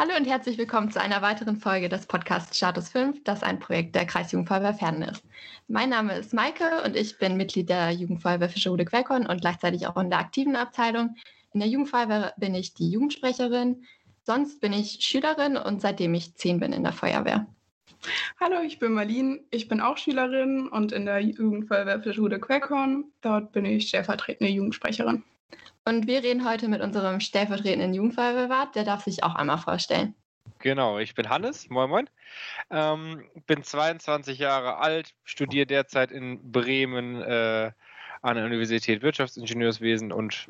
Hallo und herzlich willkommen zu einer weiteren Folge des Podcasts Status 5, das ein Projekt der Kreisjugendfeuerwehr Fernen ist. Mein Name ist Maike und ich bin Mitglied der Jugendfeuerwehr Fischerhude Quellkorn und gleichzeitig auch in der aktiven Abteilung. In der Jugendfeuerwehr bin ich die Jugendsprecherin. Sonst bin ich Schülerin und seitdem ich zehn bin in der Feuerwehr. Hallo, ich bin Marlene. Ich bin auch Schülerin und in der Jugendfeuerwehr Fischerhude Quellkorn. Dort bin ich stellvertretende Jugendsprecherin. Und wir reden heute mit unserem stellvertretenden Jugendfeuerwehrwart. Der darf sich auch einmal vorstellen. Genau, ich bin Hannes, moin moin. Ähm, bin 22 Jahre alt, studiere derzeit in Bremen äh, an der Universität Wirtschaftsingenieurswesen und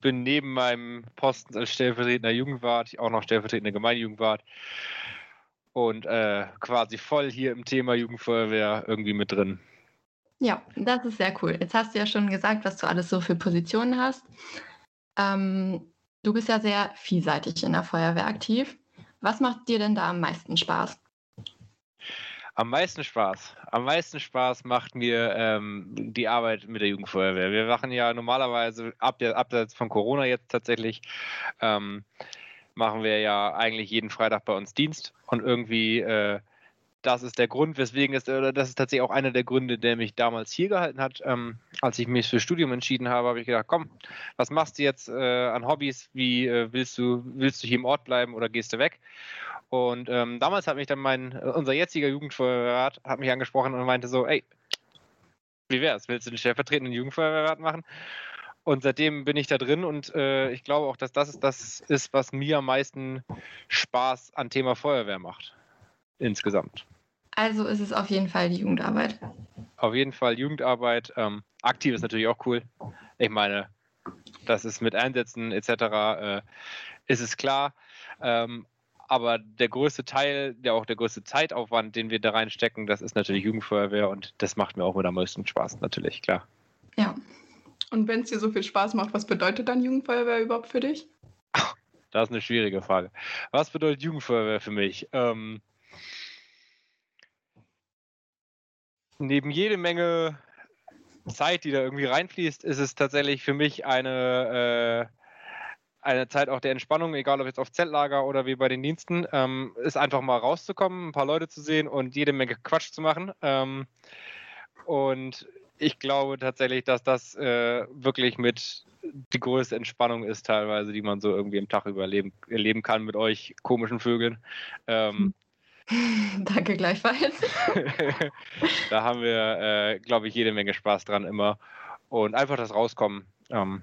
bin neben meinem Posten als stellvertretender Jugendwart auch noch stellvertretender Gemeindejugendwart und äh, quasi voll hier im Thema Jugendfeuerwehr irgendwie mit drin. Ja, das ist sehr cool. Jetzt hast du ja schon gesagt, was du alles so für Positionen hast. Ähm, du bist ja sehr vielseitig in der Feuerwehr aktiv. Was macht dir denn da am meisten Spaß? Am meisten Spaß. Am meisten Spaß macht mir ähm, die Arbeit mit der Jugendfeuerwehr. Wir machen ja normalerweise, ab, abseits von Corona jetzt tatsächlich, ähm, machen wir ja eigentlich jeden Freitag bei uns Dienst und irgendwie äh, das ist der Grund, weswegen es, oder das ist tatsächlich auch einer der Gründe, der mich damals hier gehalten hat. Ähm, als ich mich fürs Studium entschieden habe, habe ich gedacht, komm, was machst du jetzt äh, an Hobbys? Wie äh, willst du, willst du hier im Ort bleiben oder gehst du weg? Und ähm, damals hat mich dann mein, unser jetziger Jugendfeuerwehrrat hat mich angesprochen und meinte so, ey, wie wär's? Willst du den stellvertretenden Jugendfeuerwehrrat machen? Und seitdem bin ich da drin und äh, ich glaube auch, dass das ist, das ist, was mir am meisten Spaß an Thema Feuerwehr macht insgesamt. Also ist es auf jeden Fall die Jugendarbeit. Auf jeden Fall Jugendarbeit. Ähm, aktiv ist natürlich auch cool. Ich meine, das ist mit Einsätzen etc. Äh, ist es klar. Ähm, aber der größte Teil, der auch der größte Zeitaufwand, den wir da reinstecken, das ist natürlich Jugendfeuerwehr und das macht mir auch mit am meisten Spaß, natürlich, klar. Ja. Und wenn es dir so viel Spaß macht, was bedeutet dann Jugendfeuerwehr überhaupt für dich? Das ist eine schwierige Frage. Was bedeutet Jugendfeuerwehr für mich? Ähm, neben jede Menge Zeit, die da irgendwie reinfließt, ist es tatsächlich für mich eine, äh, eine Zeit auch der Entspannung, egal ob jetzt auf Zeltlager oder wie bei den Diensten, ähm, ist einfach mal rauszukommen, ein paar Leute zu sehen und jede Menge Quatsch zu machen. Ähm, und ich glaube tatsächlich, dass das äh, wirklich mit die größte Entspannung ist teilweise, die man so irgendwie im Tag überleben erleben kann mit euch komischen Vögeln. Ähm, Danke gleichfalls. da haben wir, äh, glaube ich, jede Menge Spaß dran immer. Und einfach das Rauskommen, ähm,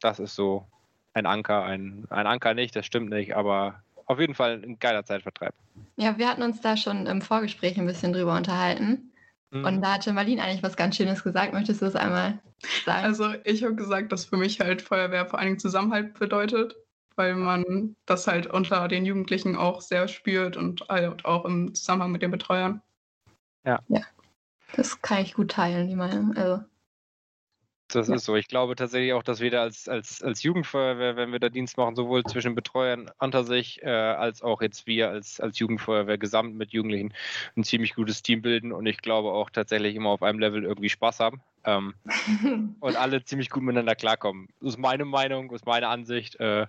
das ist so ein Anker. Ein, ein Anker nicht, das stimmt nicht, aber auf jeden Fall ein geiler Zeitvertreib. Ja, wir hatten uns da schon im Vorgespräch ein bisschen drüber unterhalten. Mhm. Und da hatte Marlene eigentlich was ganz Schönes gesagt. Möchtest du das einmal sagen? Also ich habe gesagt, dass für mich halt Feuerwehr vor allen Dingen Zusammenhalt bedeutet weil man das halt unter den Jugendlichen auch sehr spürt und halt auch im Zusammenhang mit den Betreuern. Ja. Ja, das kann ich gut teilen, die Meinung. Also. Das ja. ist so. Ich glaube tatsächlich auch, dass wir da als, als, als Jugendfeuerwehr, wenn wir da Dienst machen, sowohl zwischen Betreuern unter sich, äh, als auch jetzt wir als, als Jugendfeuerwehr gesamt mit Jugendlichen ein ziemlich gutes Team bilden und ich glaube auch tatsächlich immer auf einem Level irgendwie Spaß haben ähm, und alle ziemlich gut miteinander klarkommen. Das ist meine Meinung, das ist meine Ansicht. Äh,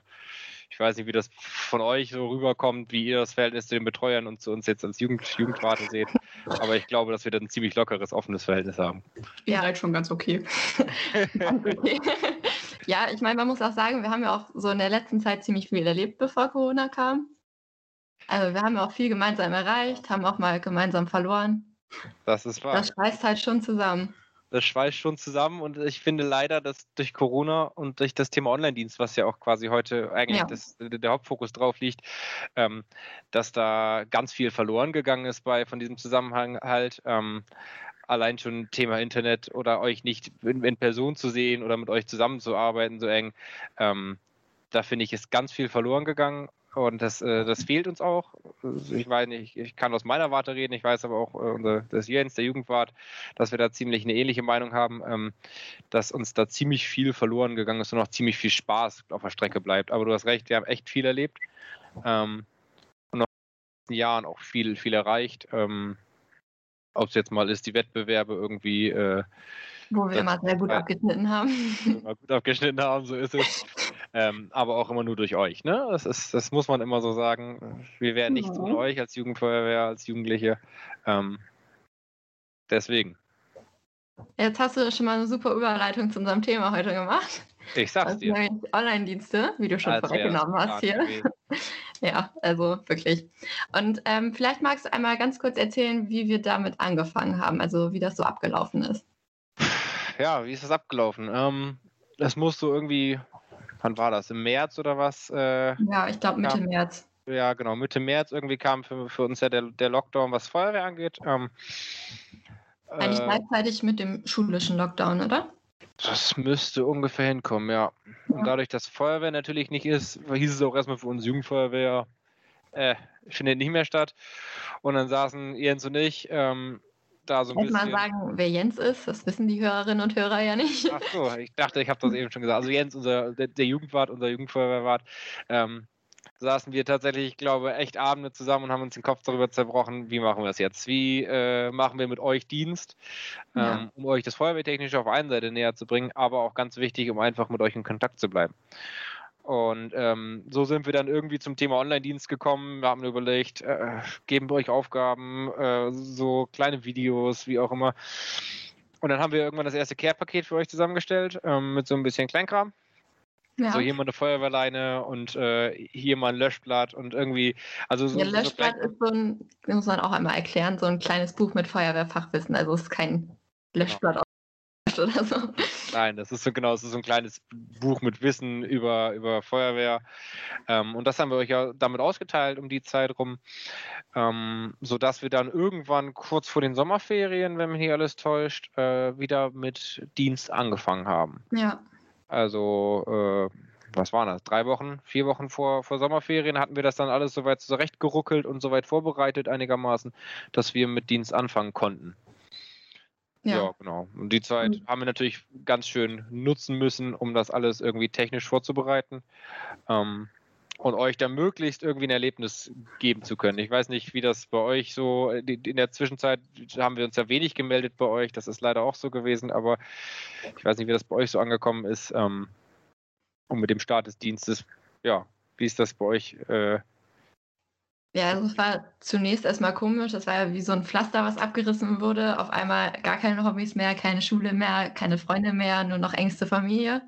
ich weiß nicht, wie das von euch so rüberkommt, wie ihr das Verhältnis zu den Betreuern und zu uns jetzt als Jugend, Jugendwarte seht. Aber ich glaube, dass wir da ein ziemlich lockeres, offenes Verhältnis haben. Ja, halt schon ganz okay. ganz okay. ja, ich meine, man muss auch sagen, wir haben ja auch so in der letzten Zeit ziemlich viel erlebt, bevor Corona kam. Also wir haben ja auch viel gemeinsam erreicht, haben auch mal gemeinsam verloren. Das ist wahr. Das schweißt halt schon zusammen das schweißt schon zusammen und ich finde leider, dass durch Corona und durch das Thema Online-Dienst, was ja auch quasi heute eigentlich ja. das, der Hauptfokus drauf liegt, ähm, dass da ganz viel verloren gegangen ist bei von diesem Zusammenhang halt. Ähm, allein schon Thema Internet oder euch nicht in, in, Person zu sehen oder mit euch zusammenzuarbeiten so eng. Ähm, da finde ich, ist ganz viel verloren gegangen und das, äh, das fehlt uns auch. Ich weiß nicht, ich kann aus meiner Warte reden, ich weiß aber auch, äh, unser, das Jens, der Jugendwart, dass wir da ziemlich eine ähnliche Meinung haben, ähm, dass uns da ziemlich viel verloren gegangen ist und noch ziemlich viel Spaß auf der Strecke bleibt. Aber du hast recht, wir haben echt viel erlebt. Ähm, und noch in den letzten Jahren auch viel, viel erreicht. Ähm, Ob es jetzt mal ist, die Wettbewerbe irgendwie. Äh, Wo wir immer sehr gut abgeschnitten haben. Immer gut abgeschnitten haben, so ist es. Ähm, aber auch immer nur durch euch. Ne? Das, ist, das muss man immer so sagen. Wir wären nichts ohne euch als Jugendfeuerwehr, als Jugendliche. Ähm, deswegen. Jetzt hast du schon mal eine super Überleitung zu unserem Thema heute gemacht. Ich sag's Also dir. Online-Dienste, wie du schon Als vorweggenommen hast hier. gewesen. Ja, also wirklich. Und ähm, vielleicht magst du einmal ganz kurz erzählen, wie wir damit angefangen haben, also wie das so abgelaufen ist. Ja, wie ist das abgelaufen? Ähm, das musst du irgendwie, wann war das? Im März oder was? Äh, Ja, ich glaube Mitte. März. ja, genau, Mitte März irgendwie kam für, für uns ja der, der Lockdown, was Feuerwehr angeht. Ähm, Eigentlich äh, gleichzeitig mit dem schulischen Lockdown, oder? Das müsste ungefähr hinkommen, ja. Und Ja. dadurch, dass Feuerwehr natürlich nicht ist, hieß es auch erstmal für uns Jugendfeuerwehr, äh, findet nicht mehr statt. Und dann saßen Jens und ich ähm, da so ein Erstmal bisschen. sagen, wer Jens ist, das wissen die Hörerinnen und Hörer ja nicht. Ach so, ich dachte, ich habe das eben schon gesagt. Also Jens, unser, der, der Jugendwart, unser Jugendfeuerwehrwart, ähm, saßen wir tatsächlich, ich glaube, echt Abende zusammen und haben uns den Kopf darüber zerbrochen, wie machen wir das jetzt? Wie äh, machen wir mit euch Dienst, ähm, Ja. um euch das Feuerwehrtechnische auf der einen Seite näher zu bringen, aber auch ganz wichtig, um einfach mit euch in Kontakt zu bleiben. Und ähm, so sind wir dann irgendwie zum Thema Online-Dienst gekommen. Wir haben überlegt, äh, geben wir euch Aufgaben, äh, so kleine Videos, wie auch immer. Und dann haben wir irgendwann das erste Care-Paket für euch zusammengestellt, ähm, mit so ein bisschen Kleinkram. Ja. So hier mal eine Feuerwehrleine und äh, hier mal ein Löschblatt und irgendwie, also so, Ja, so Löschblatt klein- ist so ein, das muss man auch einmal erklären, so ein kleines Buch mit Feuerwehrfachwissen. Also es ist kein Löschblatt aus oder so. Nein, das ist so genau, das ist so ein kleines Buch mit Wissen über, über Feuerwehr. Ähm, und das haben wir euch ja damit ausgeteilt um die Zeit rum, ähm, sodass wir dann irgendwann kurz vor den Sommerferien, wenn mich nicht alles täuscht, äh, wieder mit Dienst angefangen haben. Ja, Also, äh, was waren das? Drei Wochen, vier Wochen vor, vor Sommerferien hatten wir das dann alles soweit zurechtgeruckelt und soweit vorbereitet einigermaßen, dass wir mit Dienst anfangen konnten. Ja, ja. genau. Und die Zeit Mhm. haben wir natürlich ganz schön nutzen müssen, um das alles irgendwie technisch vorzubereiten. Ähm, und euch dann möglichst irgendwie ein Erlebnis geben zu können. Ich weiß nicht, wie das bei euch so, äh, in der Zwischenzeit haben wir uns ja wenig gemeldet bei euch, das ist leider auch so gewesen, aber ich weiß nicht, wie das bei euch so angekommen ist. Ähm, und mit dem Start des Dienstes, ja, wie ist das bei euch? Äh, Ja, also es war zunächst erstmal komisch. Das war ja wie so ein Pflaster, was abgerissen wurde. Auf einmal gar keine Hobbys mehr, keine Schule mehr, keine Freunde mehr, nur noch engste Familie.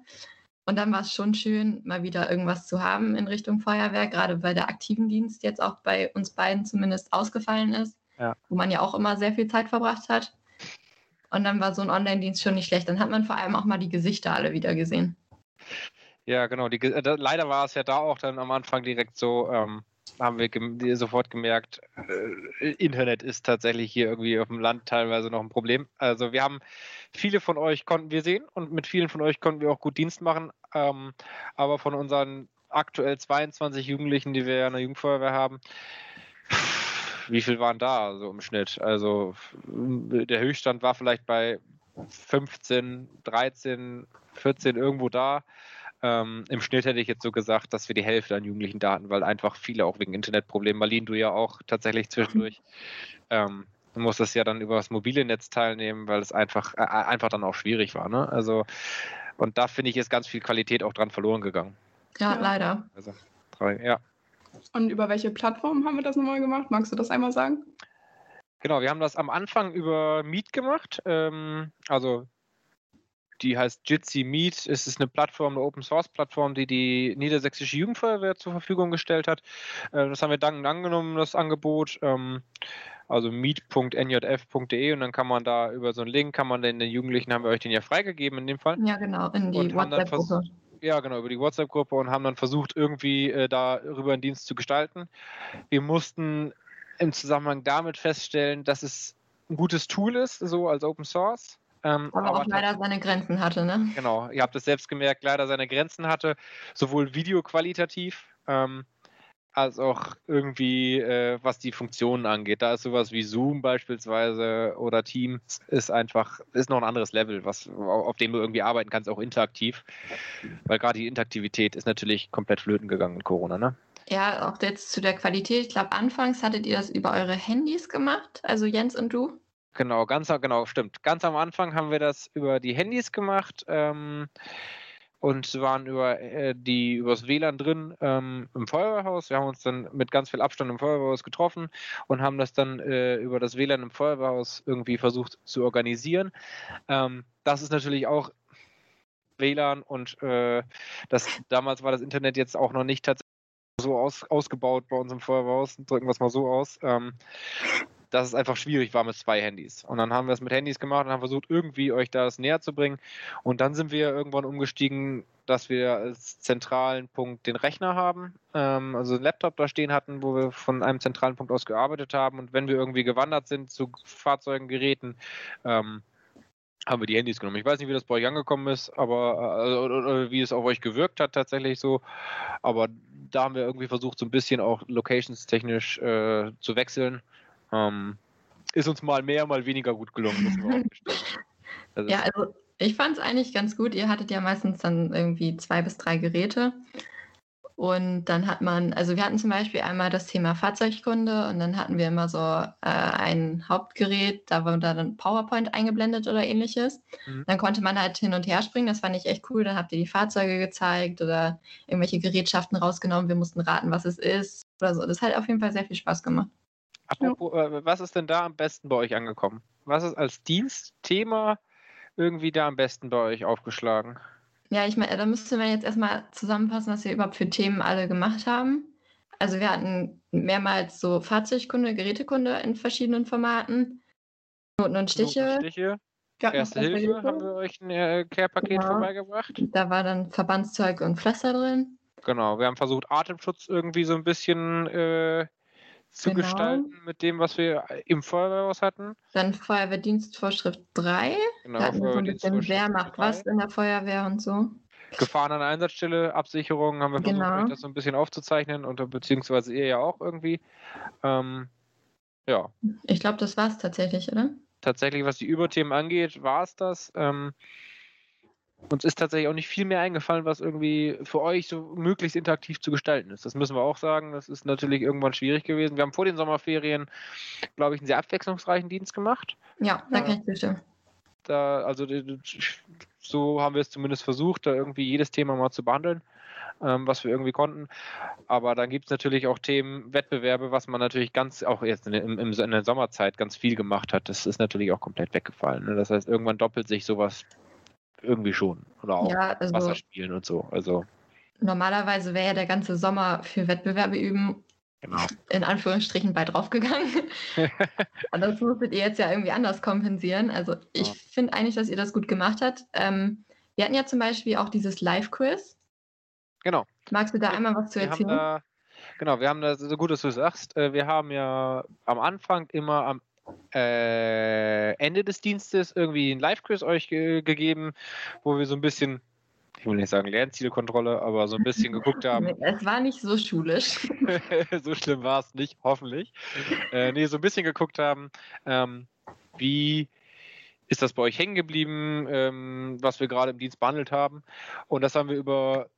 Und dann war es schon schön, mal wieder irgendwas zu haben in Richtung Feuerwehr, gerade weil der aktiven Dienst jetzt auch bei uns beiden zumindest ausgefallen ist, Ja. wo man ja auch immer sehr viel Zeit verbracht hat. Und dann war so ein Online-Dienst schon nicht schlecht. Dann hat man vor allem auch mal die Gesichter alle wieder gesehen. Ja, genau. Die, äh, leider war es ja da auch dann am Anfang direkt so, ähm, haben wir gem sofort gemerkt, äh, Internet ist tatsächlich hier irgendwie auf dem Land teilweise noch ein Problem. Also wir haben viele von euch konnten wir sehen und mit vielen von euch konnten wir auch gut Dienst machen, ähm, aber von unseren aktuell 22 Jugendlichen, die wir ja in der Jugendfeuerwehr haben, wie viel waren da so im Schnitt? Also der Höchststand war vielleicht bei 15, 13, 14 irgendwo da. Ähm, Im Schnitt hätte ich jetzt so gesagt, dass wir die Hälfte an Jugendlichen da hatten, weil einfach viele auch wegen Internetproblemen, Marlene, du ja auch tatsächlich zwischendurch, ähm, du musstest ja dann über das mobile Netz teilnehmen, weil es einfach, äh, einfach dann auch schwierig war. Ne? Also, und da finde ich, ist ganz viel Qualität auch dran verloren gegangen. Ja, Ja. leider. Also, ja. Und über welche Plattform haben wir das nochmal gemacht? Magst du das einmal sagen? Genau, wir haben das am Anfang über Meet gemacht. Ähm, also die heißt Jitsi Meet. Es ist eine Plattform, eine Open Source Plattform, die die Niedersächsische Jugendfeuerwehr zur Verfügung gestellt hat. Äh, das haben wir dankend angenommen, das Angebot. Ähm, also meet.njf.de und dann kann man da über so einen Link, kann man den, den Jugendlichen, haben wir euch den ja freigegeben in dem Fall. Ja, genau, in die WhatsApp-Gruppe. Ja, genau, über die WhatsApp-Gruppe und haben dann versucht, irgendwie äh, darüber einen Dienst zu gestalten. Wir mussten im Zusammenhang damit feststellen, dass es ein gutes Tool ist, so als Open Source. Ähm, Aber auch leider seine Grenzen hatte, ne? Genau, ihr habt es selbst gemerkt, leider seine Grenzen hatte, sowohl videoqualitativ ähm, als auch irgendwie, äh, was die Funktionen angeht. Da ist sowas wie Zoom beispielsweise oder Teams ist einfach, ist noch ein anderes Level, was, auf dem du irgendwie arbeiten kannst, auch interaktiv. Weil gerade die Interaktivität ist natürlich komplett flöten gegangen in Corona, ne? Ja, auch jetzt zu der Qualität. Ich glaube, anfangs hattet ihr das über eure Handys gemacht, also Jens und du. Genau, ganz genau, stimmt. Ganz am Anfang haben wir das über die Handys gemacht. Ähm, und waren über äh, die übers WLAN drin ähm, im Feuerwehrhaus. Wir haben uns dann mit ganz viel Abstand im Feuerwehrhaus getroffen und haben das dann äh, über das WLAN im Feuerwehrhaus irgendwie versucht zu organisieren. Ähm, das ist natürlich auch WLAN und äh, das damals war das Internet jetzt auch noch nicht tatsächlich so aus, ausgebaut bei uns im Feuerwehrhaus. Drücken wir es mal so aus. Ähm, dass es einfach schwierig war mit zwei Handys. Und dann haben wir es mit Handys gemacht und haben versucht, irgendwie euch das näher zu bringen. Und dann sind wir irgendwann umgestiegen, dass wir als zentralen Punkt den Rechner haben, ähm, also einen Laptop da stehen hatten, wo wir von einem zentralen Punkt aus gearbeitet haben. Und wenn wir irgendwie gewandert sind zu Fahrzeugen, Geräten, ähm, haben wir die Handys genommen. Ich weiß nicht, wie das bei euch angekommen ist, aber äh, wie es auf euch gewirkt hat tatsächlich so. Aber da haben wir irgendwie versucht, so ein bisschen auch locations-technisch äh, zu wechseln. Ähm, ist uns mal mehr, mal weniger gut gelungen. also ja, also ich fand es eigentlich ganz gut. Ihr hattet ja meistens dann irgendwie zwei bis drei Geräte. Und dann hat man, also wir hatten zum Beispiel einmal das Thema Fahrzeugkunde und dann hatten wir immer so äh, ein Hauptgerät, da war dann PowerPoint eingeblendet oder ähnliches. Mhm. Dann konnte man halt hin und her springen, das fand ich echt cool. Dann habt ihr die Fahrzeuge gezeigt oder irgendwelche Gerätschaften rausgenommen. Wir mussten raten, was es ist oder so. Das hat auf jeden Fall sehr viel Spaß gemacht. Apropos, ja. äh, was ist denn da am besten bei euch angekommen? Was ist als Dienstthema irgendwie da am besten bei euch aufgeschlagen? Ja, ich meine, da müsste man jetzt erstmal zusammenfassen, was wir überhaupt für Themen alle gemacht haben. Also wir hatten mehrmals so Fahrzeugkunde, Gerätekunde in verschiedenen Formaten. Noten und Stiche. Noten und Stiche. Erste Hilfe, Hilfe haben wir euch ein äh, Care-Paket genau. vorbeigebracht. Da war dann Verbandszeug und Pflaster drin. Genau, wir haben versucht, Atemschutz irgendwie so ein bisschen äh, zu genau. gestalten mit dem, was wir im Feuerwehrhaus hatten. Dann Feuerwehrdienstvorschrift 3. Genau, da hatten wir so ein bisschen, wer macht 3. was in der Feuerwehr und so. Gefahren an der Einsatzstelle, Absicherung haben wir versucht, genau. das so ein bisschen aufzuzeichnen und beziehungsweise ihr ja auch irgendwie. Ähm, ja. Ich glaube, das war es tatsächlich, oder? Tatsächlich, was die Überthemen angeht, war es das. Ähm, uns ist tatsächlich auch nicht viel mehr eingefallen, was irgendwie für euch so möglichst interaktiv zu gestalten ist. Das müssen wir auch sagen. Das ist natürlich irgendwann schwierig gewesen. Wir haben vor den Sommerferien, glaube ich, einen sehr abwechslungsreichen Dienst gemacht. Ja, da kann ich. Da, also so haben wir es zumindest versucht, da irgendwie jedes Thema mal zu behandeln, ähm, was wir irgendwie konnten. Aber dann gibt es natürlich auch Themen, Wettbewerbe, was man natürlich ganz, auch jetzt in, im, in der Sommerzeit ganz viel gemacht hat. Das ist natürlich auch komplett weggefallen. Ne? Das heißt, irgendwann doppelt sich sowas irgendwie schon. Oder auch ja, also, Wasserspielen und so. Also. Normalerweise wäre ja der ganze Sommer für Wettbewerbe üben genau. in Anführungsstrichen bei draufgegangen. Und das musstet ihr jetzt ja irgendwie anders kompensieren. Also ich ja. finde eigentlich, dass ihr das gut gemacht habt. Ähm, wir hatten ja zum Beispiel auch dieses Live-Quiz. Genau. Magst du da einmal was zu erzählen? Genau, wir haben da, so gut, dass du sagst, äh, wir haben ja am Anfang immer am äh, Ende des Dienstes irgendwie ein Live-Quiz euch ge gegeben, wo wir so ein bisschen, ich will nicht sagen Lernzielkontrolle, aber so ein bisschen geguckt haben. Es war nicht so schulisch. so schlimm war es nicht, hoffentlich. Äh, nee, so ein bisschen geguckt haben, ähm, wie ist das bei euch hängen geblieben, ähm, was wir gerade im Dienst behandelt haben. Und das haben wir über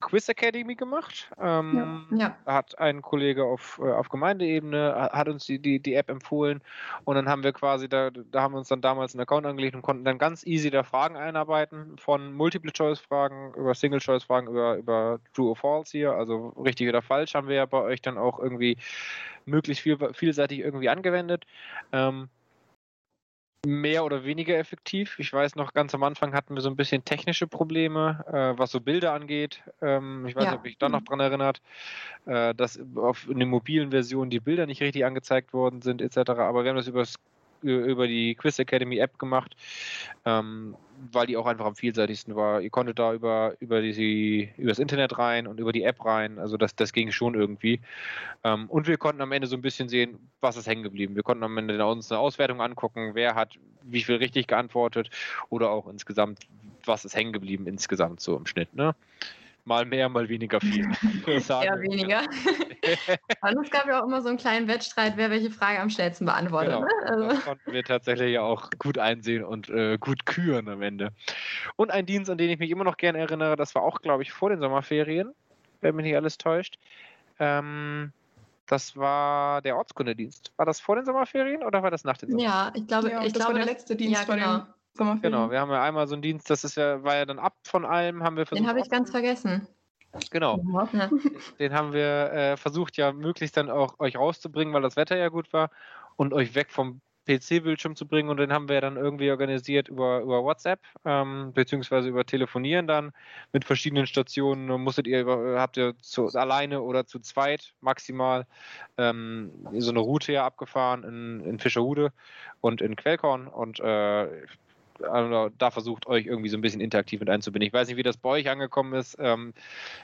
Quiz Academy gemacht. Ähm, ja, ja. Hat ein Kollege auf, äh, auf Gemeindeebene, hat uns die, die, die App empfohlen und dann haben wir quasi, da, da haben wir uns dann damals einen Account angelegt und konnten dann ganz easy da Fragen einarbeiten, von Multiple-Choice-Fragen über Single-Choice-Fragen über, über True or False hier, also richtig oder falsch, haben wir ja bei euch dann auch irgendwie möglichst viel, vielseitig irgendwie angewendet. Ähm, mehr oder weniger effektiv. Ich weiß noch, ganz am Anfang hatten wir so ein bisschen technische Probleme, äh, was so Bilder angeht. Ähm, ich weiß ja. nicht, ob ich da noch dran erinnert, äh, dass auf in den mobilen Versionen die Bilder nicht richtig angezeigt worden sind, etc. Aber wir haben das über über die Quiz Academy App gemacht, ähm, weil die auch einfach am vielseitigsten war. Ihr konntet da über, über, die, über das Internet rein und über die App rein, also das, das ging schon irgendwie. Ähm, und wir konnten am Ende so ein bisschen sehen, was ist hängen geblieben. Wir konnten am Ende uns eine Auswertung angucken, wer hat wie viel richtig geantwortet oder auch insgesamt, was ist hängen geblieben insgesamt so im Schnitt. Ne? Mal mehr, mal weniger viel. Eher weniger. Und es gab ja auch immer so einen kleinen Wettstreit, wer welche Frage am schnellsten beantwortet. Genau. Ne? Also. Das konnten wir tatsächlich ja auch gut einsehen und äh, gut küren am Ende. Und ein Dienst, an den ich mich immer noch gerne erinnere, das war auch, glaube ich, vor den Sommerferien, wenn mich nicht alles täuscht. Ähm, das war der Ortskundedienst. War das vor den Sommerferien oder war das nach den Sommerferien? Ja, ich glaube, ja, ich das glaube, war der letzte Dienst ja, genau. Sommerferien. Genau, wir haben ja einmal so einen Dienst, das ist ja, war ja dann ab von allem, haben wir versucht. Den habe ich ganz vergessen. Genau. Ja. Den haben wir äh, versucht ja möglichst dann auch euch rauszubringen, weil das Wetter ja gut war und euch weg vom PC-Bildschirm zu bringen und den haben wir dann irgendwie organisiert über, über WhatsApp, ähm, beziehungsweise über Telefonieren dann mit verschiedenen Stationen. Musstet ihr, über- habt ihr zu, alleine oder zu zweit maximal ähm, so eine Route ja abgefahren in, in Fischerhude und in Quellkorn und äh, also da versucht euch irgendwie so ein bisschen interaktiv mit einzubinden. Ich weiß nicht, wie das bei euch angekommen ist. Ähm,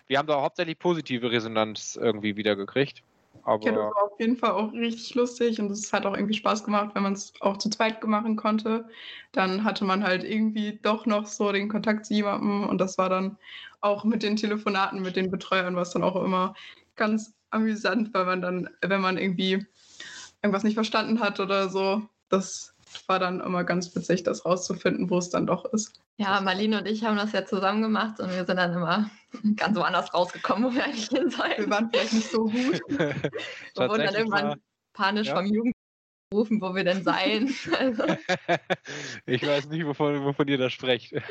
wir haben da hauptsächlich positive Resonanz irgendwie wieder gekriegt. Aber Ja, das war auf jeden Fall auch richtig lustig und es hat auch irgendwie Spaß gemacht, wenn man es auch zu zweit machen konnte. Dann hatte man halt irgendwie doch noch so den Kontakt zu jemandem und das war dann auch mit den Telefonaten mit den Betreuern, was dann auch immer ganz amüsant, weil man dann, wenn man irgendwie irgendwas nicht verstanden hat oder so, das war dann immer ganz witzig, das rauszufinden, wo es dann doch ist. Ja, Marlene und ich haben das ja zusammen gemacht und wir sind dann immer ganz woanders rausgekommen, wo wir eigentlich hin Wir sollen. waren vielleicht nicht so gut. Wir wurden dann irgendwann war- panisch Ja. vom Jugend gerufen, wo wir denn seien. Also, ich weiß nicht, wovon, wovon ihr da sprecht.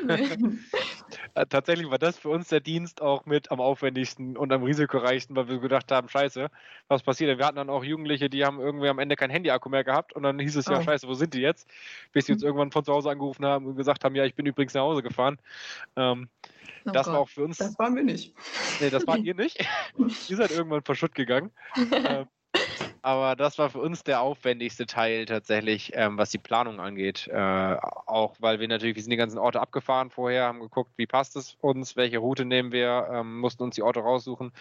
Äh, Tatsächlich war das für uns der Dienst auch mit am aufwendigsten und am risikoreichsten, weil wir gedacht haben, scheiße, was passiert denn? Wir hatten dann auch Jugendliche, die haben irgendwie am Ende kein Handy-Akku mehr gehabt und dann hieß es ja, Oh. scheiße, wo sind die jetzt? Bis sie uns irgendwann von zu Hause angerufen haben und gesagt haben, ja, ich bin übrigens nach Hause gefahren. Ähm, oh das war Gott. auch für uns, Das waren wir nicht. nee, das wart ihr nicht. ihr seid irgendwann verschutt gegangen. ähm, aber das war für uns der aufwendigste Teil tatsächlich, ähm, was die Planung angeht. Äh, auch weil wir natürlich, wir sind die ganzen Orte abgefahren vorher, haben geguckt, wie passt es uns, welche Route nehmen wir, ähm, mussten uns die Orte raussuchen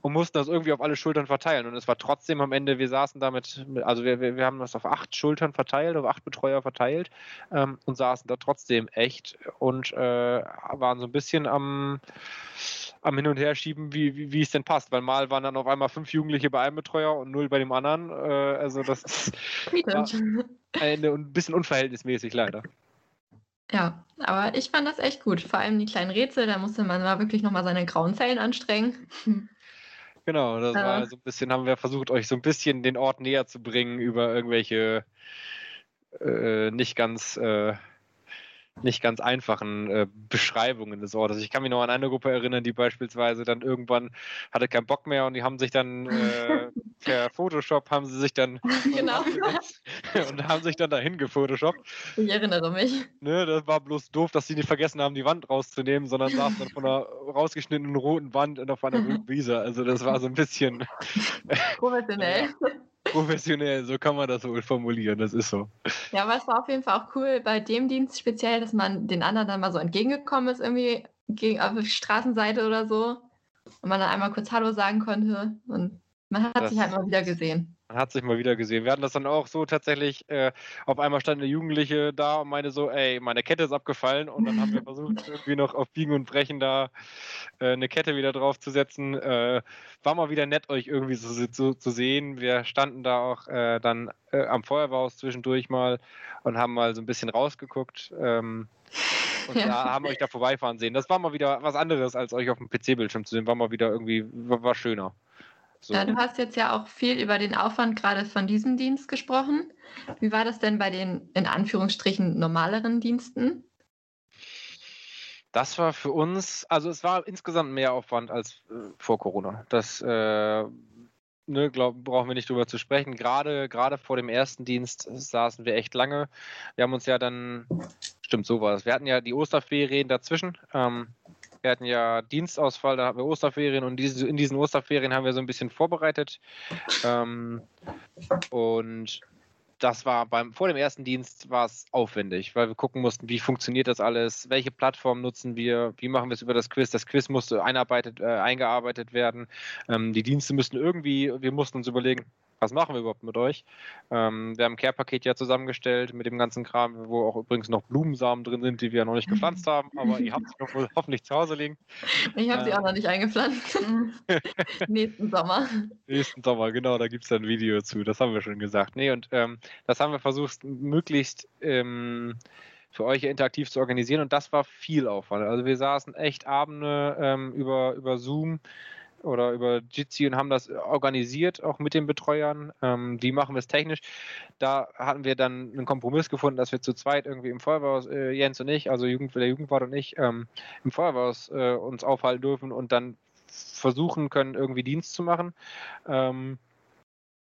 und mussten das irgendwie auf alle Schultern verteilen. Und es war trotzdem am Ende, wir saßen damit, mit- also wir, wir, wir haben das auf acht Schultern verteilt, auf acht Betreuer verteilt ähm, und saßen da trotzdem echt und äh, waren so ein bisschen am am Hin- und Herschieben, wie, wie, wie es denn passt. Weil mal waren dann auf einmal fünf Jugendliche bei einem Betreuer und null bei dem anderen. Äh, also das ist eine, ein bisschen unverhältnismäßig leider. Ja, aber ich fand das echt gut. Vor allem die kleinen Rätsel, da musste man mal wirklich nochmal seine grauen Zellen anstrengen. Genau, das Ja. war so ein bisschen, haben wir versucht, euch so ein bisschen den Ort näher zu bringen über irgendwelche äh, nicht ganz äh, nicht ganz einfachen äh, Beschreibungen des Ortes. Ich kann mich noch an eine Gruppe erinnern, die beispielsweise dann irgendwann hatte keinen Bock mehr und die haben sich dann äh, per Photoshop haben sie sich dann Genau. und haben sich dann dahin gefotoshoppt. Ich erinnere mich. Ne, das war bloß doof, dass sie nicht vergessen haben, die Wand rauszunehmen, sondern saßen dann von einer rausgeschnittenen roten Wand und auf einer grünen Wiese. Also das war so ein bisschen Professionell. Professionell, so kann man das wohl formulieren, das ist so. Ja, aber es war auf jeden Fall auch cool bei dem Dienst speziell, dass man den anderen dann mal so entgegengekommen ist, irgendwie gegen, auf der Straßenseite oder so. Und man dann einmal kurz Hallo sagen konnte. Und man hat Das- sich halt mal wieder gesehen. Man hat sich mal wieder gesehen. Wir hatten das dann auch so tatsächlich, äh, auf einmal stand eine Jugendliche da und meinte so, ey, meine Kette ist abgefallen und dann haben wir versucht, irgendwie noch auf Biegen und Brechen da äh, eine Kette wieder draufzusetzen. Äh, war mal wieder nett, euch irgendwie so, so zu sehen. Wir standen da auch äh, dann äh, am Feuerwehrhaus zwischendurch mal und haben mal so ein bisschen rausgeguckt. Ähm, und Ja. da haben euch da vorbeifahren sehen. Das war mal wieder was anderes, als euch auf dem PC-Bildschirm zu sehen. War mal wieder irgendwie, war, war schöner. So. Ja, du hast jetzt ja auch viel über den Aufwand gerade von diesem Dienst gesprochen. Wie war das denn bei den in Anführungsstrichen normaleren Diensten? Das war für uns, also es war insgesamt mehr Aufwand als äh, vor Corona. Das äh, ne, glaub, brauchen wir nicht drüber zu sprechen. Gerade, gerade vor dem ersten Dienst saßen wir echt lange. Wir haben uns ja dann, stimmt, so war es. Wir hatten ja die Osterferien dazwischen. Ähm, wir hatten ja Dienstausfall, da hatten wir Osterferien und diese, in diesen Osterferien haben wir so ein bisschen vorbereitet. Ähm, und das war beim vor dem ersten Dienst war es aufwendig, weil wir gucken mussten, wie funktioniert das alles, welche Plattform nutzen wir, wie machen wir es über das Quiz. Das Quiz musste einarbeitet, äh, eingearbeitet werden. Ähm, die Dienste müssten irgendwie, wir mussten uns überlegen, was machen wir überhaupt mit euch? Ähm, wir haben ein Care-Paket ja zusammengestellt mit dem ganzen Kram, wo auch übrigens noch Blumensamen drin sind, die wir noch nicht gepflanzt haben, aber ihr habt sie noch wohl hoffentlich zu Hause liegen. Ich habe sie Äh. auch noch nicht eingepflanzt. Nächsten Sommer. Nächsten Sommer, genau, da gibt es ein Video zu, das haben wir schon gesagt. Nee, und ähm, das haben wir versucht, möglichst ähm, für euch interaktiv zu organisieren und das war viel Aufwand. Also wir saßen echt Abende ähm, über, über Zoom oder über Jitsi und haben das organisiert, auch mit den Betreuern. Ähm, wie machen wir es technisch? Da hatten wir dann einen Kompromiss gefunden, dass wir zu zweit irgendwie im Feuerwehrhaus, äh, Jens und ich, also Jugend, der Jugendwart und ich, ähm, im Feuerwehrhaus äh, uns aufhalten dürfen und dann versuchen können, irgendwie Dienst zu machen. Ähm,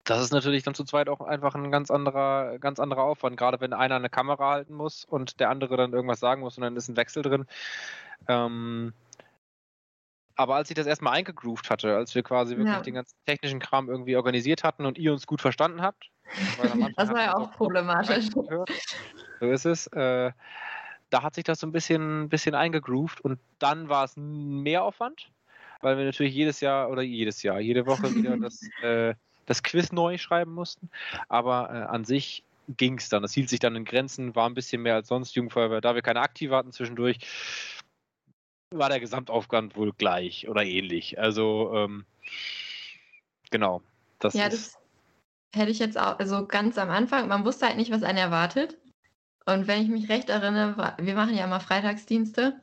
das ist natürlich dann zu zweit auch einfach ein ganz anderer, ganz anderer Aufwand, gerade wenn einer eine Kamera halten muss und der andere dann irgendwas sagen muss und dann ist ein Wechsel drin. Ähm, aber als ich das erstmal eingegroovt hatte, als wir quasi wirklich ja. den ganzen technischen Kram irgendwie organisiert hatten und ihr uns gut verstanden habt, das war ja auch problematisch. So ist es. Äh, da hat sich das so ein bisschen, bisschen eingegroovt und dann war es mehr Aufwand, weil wir natürlich jedes Jahr oder jedes Jahr, jede Woche wieder das äh, das Quiz neu schreiben mussten. Aber äh, an sich ging es dann. Das hielt sich dann in Grenzen, war ein bisschen mehr als sonst Jugendfeuerwehr. Da wir keine aktive hatten zwischendurch, war der Gesamtaufwand wohl gleich oder ähnlich. Also, ähm, genau. Das ja, das hätte ich jetzt auch, also ganz am Anfang, man wusste halt nicht, was einen erwartet. Und wenn ich mich recht erinnere, wir machen ja immer Freitagsdienste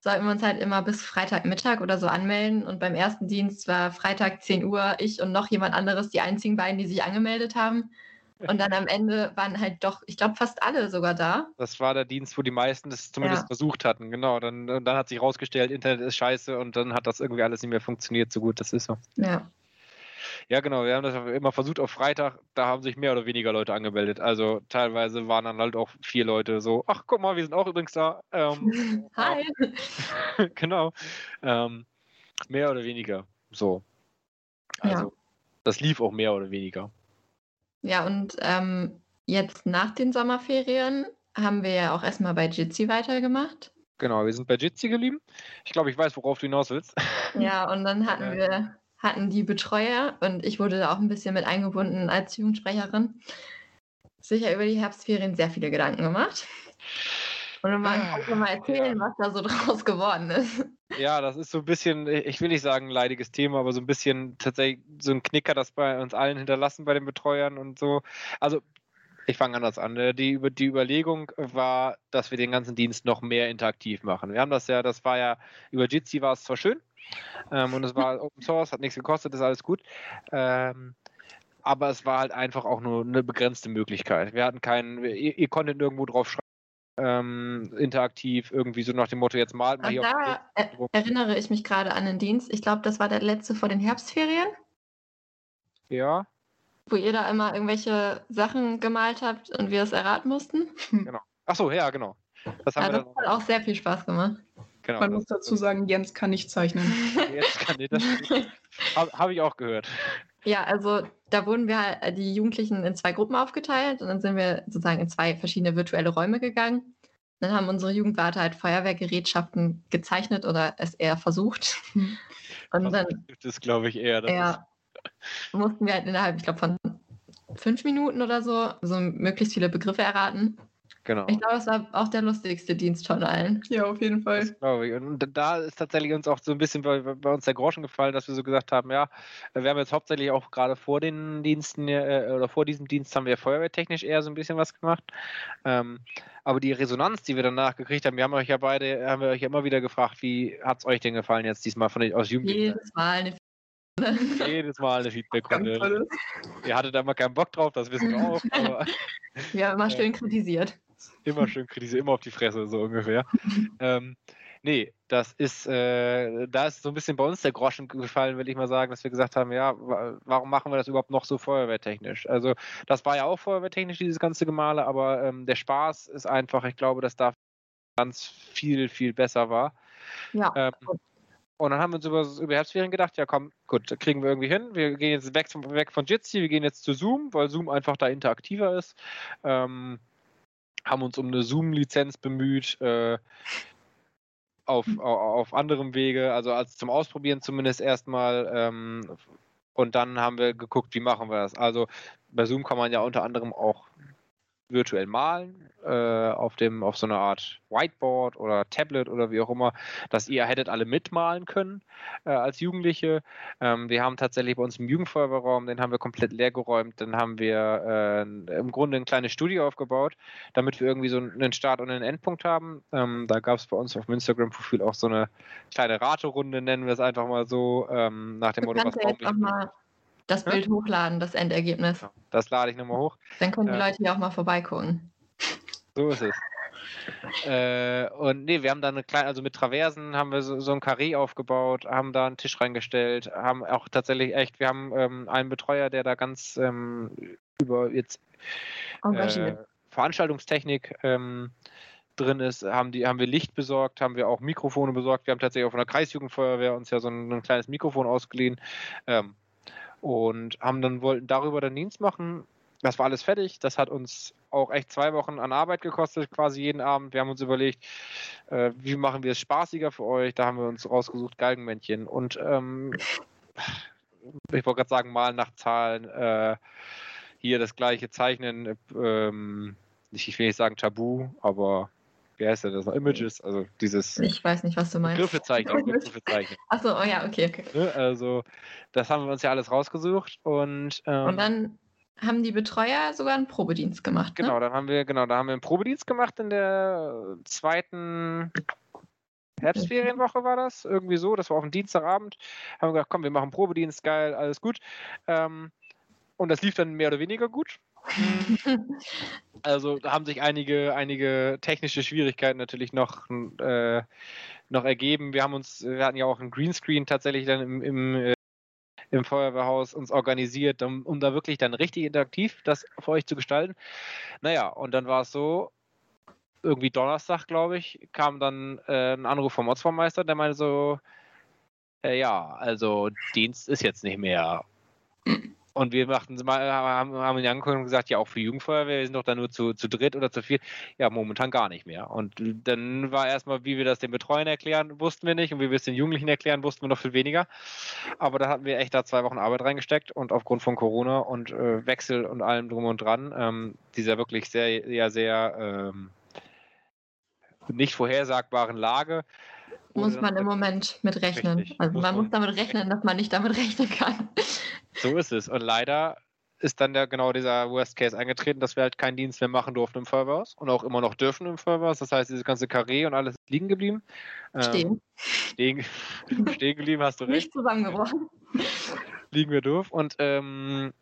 sollten wir uns halt immer bis Freitagmittag oder so anmelden. Und beim ersten Dienst war Freitag 10 Uhr ich und noch jemand anderes die einzigen beiden, die sich angemeldet haben. Und dann am Ende waren halt doch, ich glaube, fast alle sogar da. Das war der Dienst, wo die meisten das zumindest ja. versucht hatten, genau. Dann, dann hat sich rausgestellt, Internet ist scheiße und dann hat das irgendwie alles nicht mehr funktioniert so gut. Das ist so. Ja. Ja, genau. Wir haben das immer versucht auf Freitag. Da haben sich mehr oder weniger Leute angemeldet. Also teilweise waren dann halt auch vier Leute so: Ach, guck mal, wir sind auch übrigens da. Ähm, Hi. genau. Ähm, mehr oder weniger. So. Also, ja. das lief auch mehr oder weniger. Ja, und ähm, jetzt nach den Sommerferien haben wir ja auch erstmal bei Jitsi weitergemacht. Genau, wir sind bei Jitsi geblieben. Ich glaube, ich weiß, worauf du hinaus willst. Ja, und dann hatten wir hatten die Betreuer und ich wurde da auch ein bisschen mit eingebunden als Jugendsprecherin, sicher über die Herbstferien sehr viele Gedanken gemacht. Und man kann ah, mal erzählen, ja. was da so draus geworden ist. Ja, das ist so ein bisschen, ich will nicht sagen ein leidiges Thema, aber so ein bisschen tatsächlich so ein Knicker, das bei uns allen hinterlassen bei den Betreuern und so. Also ich fange anders an. Äh, die, die Überlegung war, dass wir den ganzen Dienst noch mehr interaktiv machen. Wir haben das ja, das war ja, über Jitsi war es zwar schön, ähm, und es war Open Source, hat nichts gekostet, ist alles gut. Ähm, aber es war halt einfach auch nur eine begrenzte Möglichkeit. Wir hatten keinen, ihr, ihr konntet irgendwo drauf schreiben. Ähm, interaktiv, irgendwie so nach dem Motto, jetzt malt mal hier da auf erinnere ich mich gerade an den Dienst. Ich glaube, das war der letzte vor den Herbstferien. Ja. Wo ihr da immer irgendwelche Sachen gemalt habt und wir es erraten mussten. Genau. Achso, ja, genau. Das, ja, das hat auch sehr viel Spaß gemacht. Genau, Man muss dazu sagen, Jens kann nicht zeichnen. Jens kann nicht, das habe hab ich auch gehört. Ja, also da wurden wir halt, die Jugendlichen in zwei Gruppen aufgeteilt und dann sind wir sozusagen in zwei verschiedene virtuelle Räume gegangen. Dann haben unsere Jugendwarte halt Feuerwehrgerätschaften gezeichnet oder es eher versucht. Und dann das glaube ich eher. ja, mussten wir halt innerhalb, ich glaube, von fünf Minuten oder so, so möglichst viele Begriffe erraten. Genau. Ich glaube, es war auch der lustigste Dienst von allen. Ja, auf jeden Fall. Das glaube ich. Und da ist tatsächlich uns auch so ein bisschen bei, bei, uns der Groschen gefallen, dass wir so gesagt haben, ja, wir haben jetzt hauptsächlich auch gerade vor den Diensten äh, oder vor diesem Dienst haben wir feuerwehrtechnisch eher so ein bisschen was gemacht. Ähm, aber die Resonanz, die wir danach gekriegt haben, wir haben euch ja beide, haben wir euch ja immer wieder gefragt, wie hat es euch denn gefallen jetzt diesmal von den, aus Jugendlichen? Jedes Mal eine jedes Mal eine Feedback-Runde. Ihr hattet da mal keinen Bock drauf, das wissen wir auch. Aber, haben immer schön kritisiert. Immer schön kritisieren, immer auf die Fresse, so ungefähr. ähm, nee, das ist, äh, da ist so ein bisschen bei uns der Groschen gefallen, will ich mal sagen, dass wir gesagt haben, ja, warum machen wir das überhaupt noch so feuerwehrtechnisch? Also, das war ja auch feuerwehrtechnisch, dieses ganze Gemale, aber ähm, der Spaß ist einfach, ich glaube, dass da ganz viel, viel besser war. Ja. Ähm, und dann haben wir uns über, über Herbstferien gedacht, ja komm, gut, kriegen wir irgendwie hin. Wir gehen jetzt weg, weg von Jitsi, wir gehen jetzt zu Zoom, weil Zoom einfach da interaktiver ist. Ähm, haben uns um eine Zoom-Lizenz bemüht, äh, auf, auf, auf anderem Wege, also als zum Ausprobieren zumindest erstmal. Ähm, und dann haben wir geguckt, wie machen wir das. Also bei Zoom kann man ja unter anderem auch virtuell malen äh, auf dem auf so einer Art Whiteboard oder Tablet oder wie auch immer, dass ihr hättet alle mitmalen können äh, als Jugendliche. Ähm, wir haben tatsächlich bei uns im Jugendfeuerwehrraum, den haben wir komplett leer geräumt. Dann haben wir äh, im Grunde ein kleines Studio aufgebaut, damit wir irgendwie so einen Start und einen Endpunkt haben. Ähm, da gab es bei uns auf dem Instagram-Profil auch so eine kleine Raterunde, nennen wir es einfach mal so, ähm, nach dem Du Motto, was kannst ja brauche jetzt auch ich? mal das Hä? Bild hochladen, das Endergebnis. Das lade ich nochmal hoch. Dann können die Ja. Leute hier auch mal vorbeigucken. So ist es. Äh, und nee, wir haben da eine kleine, also mit Traversen haben wir so, so ein Karree aufgebaut, haben da einen Tisch reingestellt, haben auch tatsächlich echt, wir haben ähm, einen Betreuer, der da ganz ähm, über jetzt äh, Veranstaltungstechnik ähm, drin ist, haben, die, haben wir Licht besorgt, haben wir auch Mikrofone besorgt. Wir haben tatsächlich auch von der Kreisjugendfeuerwehr uns ja so ein, ein kleines Mikrofon ausgeliehen ähm, und haben dann wollten darüber den Dienst machen. Das war alles fertig. Das hat uns auch echt zwei Wochen an Arbeit gekostet, quasi jeden Abend. Wir haben uns überlegt, äh, wie machen wir es spaßiger für euch. Da haben wir uns rausgesucht, Galgenmännchen und ähm, ich wollte gerade sagen, malen nach Zahlen. Äh, hier das gleiche Zeichnen, ähm, nicht, ich will nicht sagen Tabu, aber wie heißt das noch? Images, also dieses Ich weiß nicht, was du meinst. Zeichnen, Begriffe zeichnen. Achso, oh ja, okay, okay. Ne? Also, das haben wir uns ja alles rausgesucht und, ähm, Und dann haben die Betreuer sogar einen Probedienst gemacht. genau, Ne? dann haben wir, genau, da haben wir einen Probedienst gemacht in der zweiten Herbstferienwoche war das, irgendwie so, das war auf dem Dienstagabend, haben wir gesagt, komm, wir machen Probedienst, geil, alles gut. Ähm, und das lief dann mehr oder weniger gut. Also da haben sich einige, einige technische Schwierigkeiten natürlich noch, äh, noch ergeben. Wir haben uns, wir hatten ja auch einen Greenscreen tatsächlich dann im, im, äh, im Feuerwehrhaus uns organisiert, um, um da wirklich dann richtig interaktiv das für euch zu gestalten. Naja, und dann war es so, irgendwie Donnerstag, glaube ich, kam dann äh, ein Anruf vom Ortsvormeister, der meinte so, äh, ja, also Dienst ist jetzt nicht mehr. Und wir machten mal, haben, haben ihn angeguckt und gesagt, ja, auch für Jugendfeuerwehr, wir sind doch da nur zu, zu dritt oder zu viert. Ja, momentan gar nicht mehr. Und dann war erstmal, wie wir das den Betreuern erklären, wussten wir nicht. Und wie wir es den Jugendlichen erklären, wussten wir noch viel weniger. Aber da hatten wir echt da zwei Wochen Arbeit reingesteckt und aufgrund von Corona und äh, Wechsel und allem drum und dran, ähm, dieser wirklich sehr, ja, sehr ähm, nicht vorhersagbaren Lage. Muss man im Moment mit rechnen. Richtig, Also muss man man. muss damit rechnen, dass man nicht damit rechnen kann. So ist es. Und leider ist dann der, genau dieser Worst Case eingetreten, dass wir halt keinen Dienst mehr machen durften im Feuerwehrhaus und auch immer noch dürfen im Feuerwehrhaus. Das heißt, dieses ganze Karree und alles ist liegen geblieben. Ähm, Stehen. Stehen, stehen geblieben, hast du recht. Nicht zusammengebrochen. liegen wir doof. Und ähm,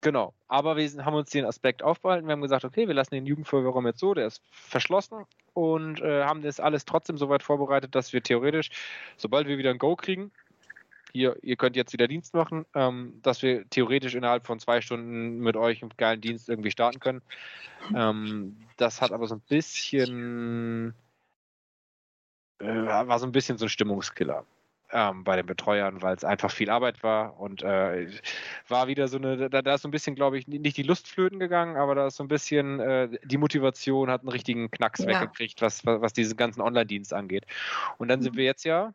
genau, aber wir haben uns den Aspekt aufbehalten. Wir haben gesagt, okay, wir lassen den Jugendfeuerwehrraum jetzt so, der ist verschlossen und äh, haben das alles trotzdem so weit vorbereitet, dass wir theoretisch, sobald wir wieder ein Go kriegen, hier, ihr könnt jetzt wieder Dienst machen, ähm, dass wir theoretisch innerhalb von zwei Stunden mit euch einen geilen Dienst irgendwie starten können. Ähm, das hat aber so ein bisschen, äh, war so ein bisschen so ein Stimmungskiller ähm, bei den Betreuern, weil es einfach viel Arbeit war und äh, war wieder so eine, da, da ist so ein bisschen, glaube ich, nicht die Lust flöten gegangen, aber da ist so ein bisschen äh, die Motivation hat einen richtigen Knacks Ja. weggekriegt, was, was, was diesen ganzen Online-Dienst angeht. Und dann sind Mhm. wir jetzt ja,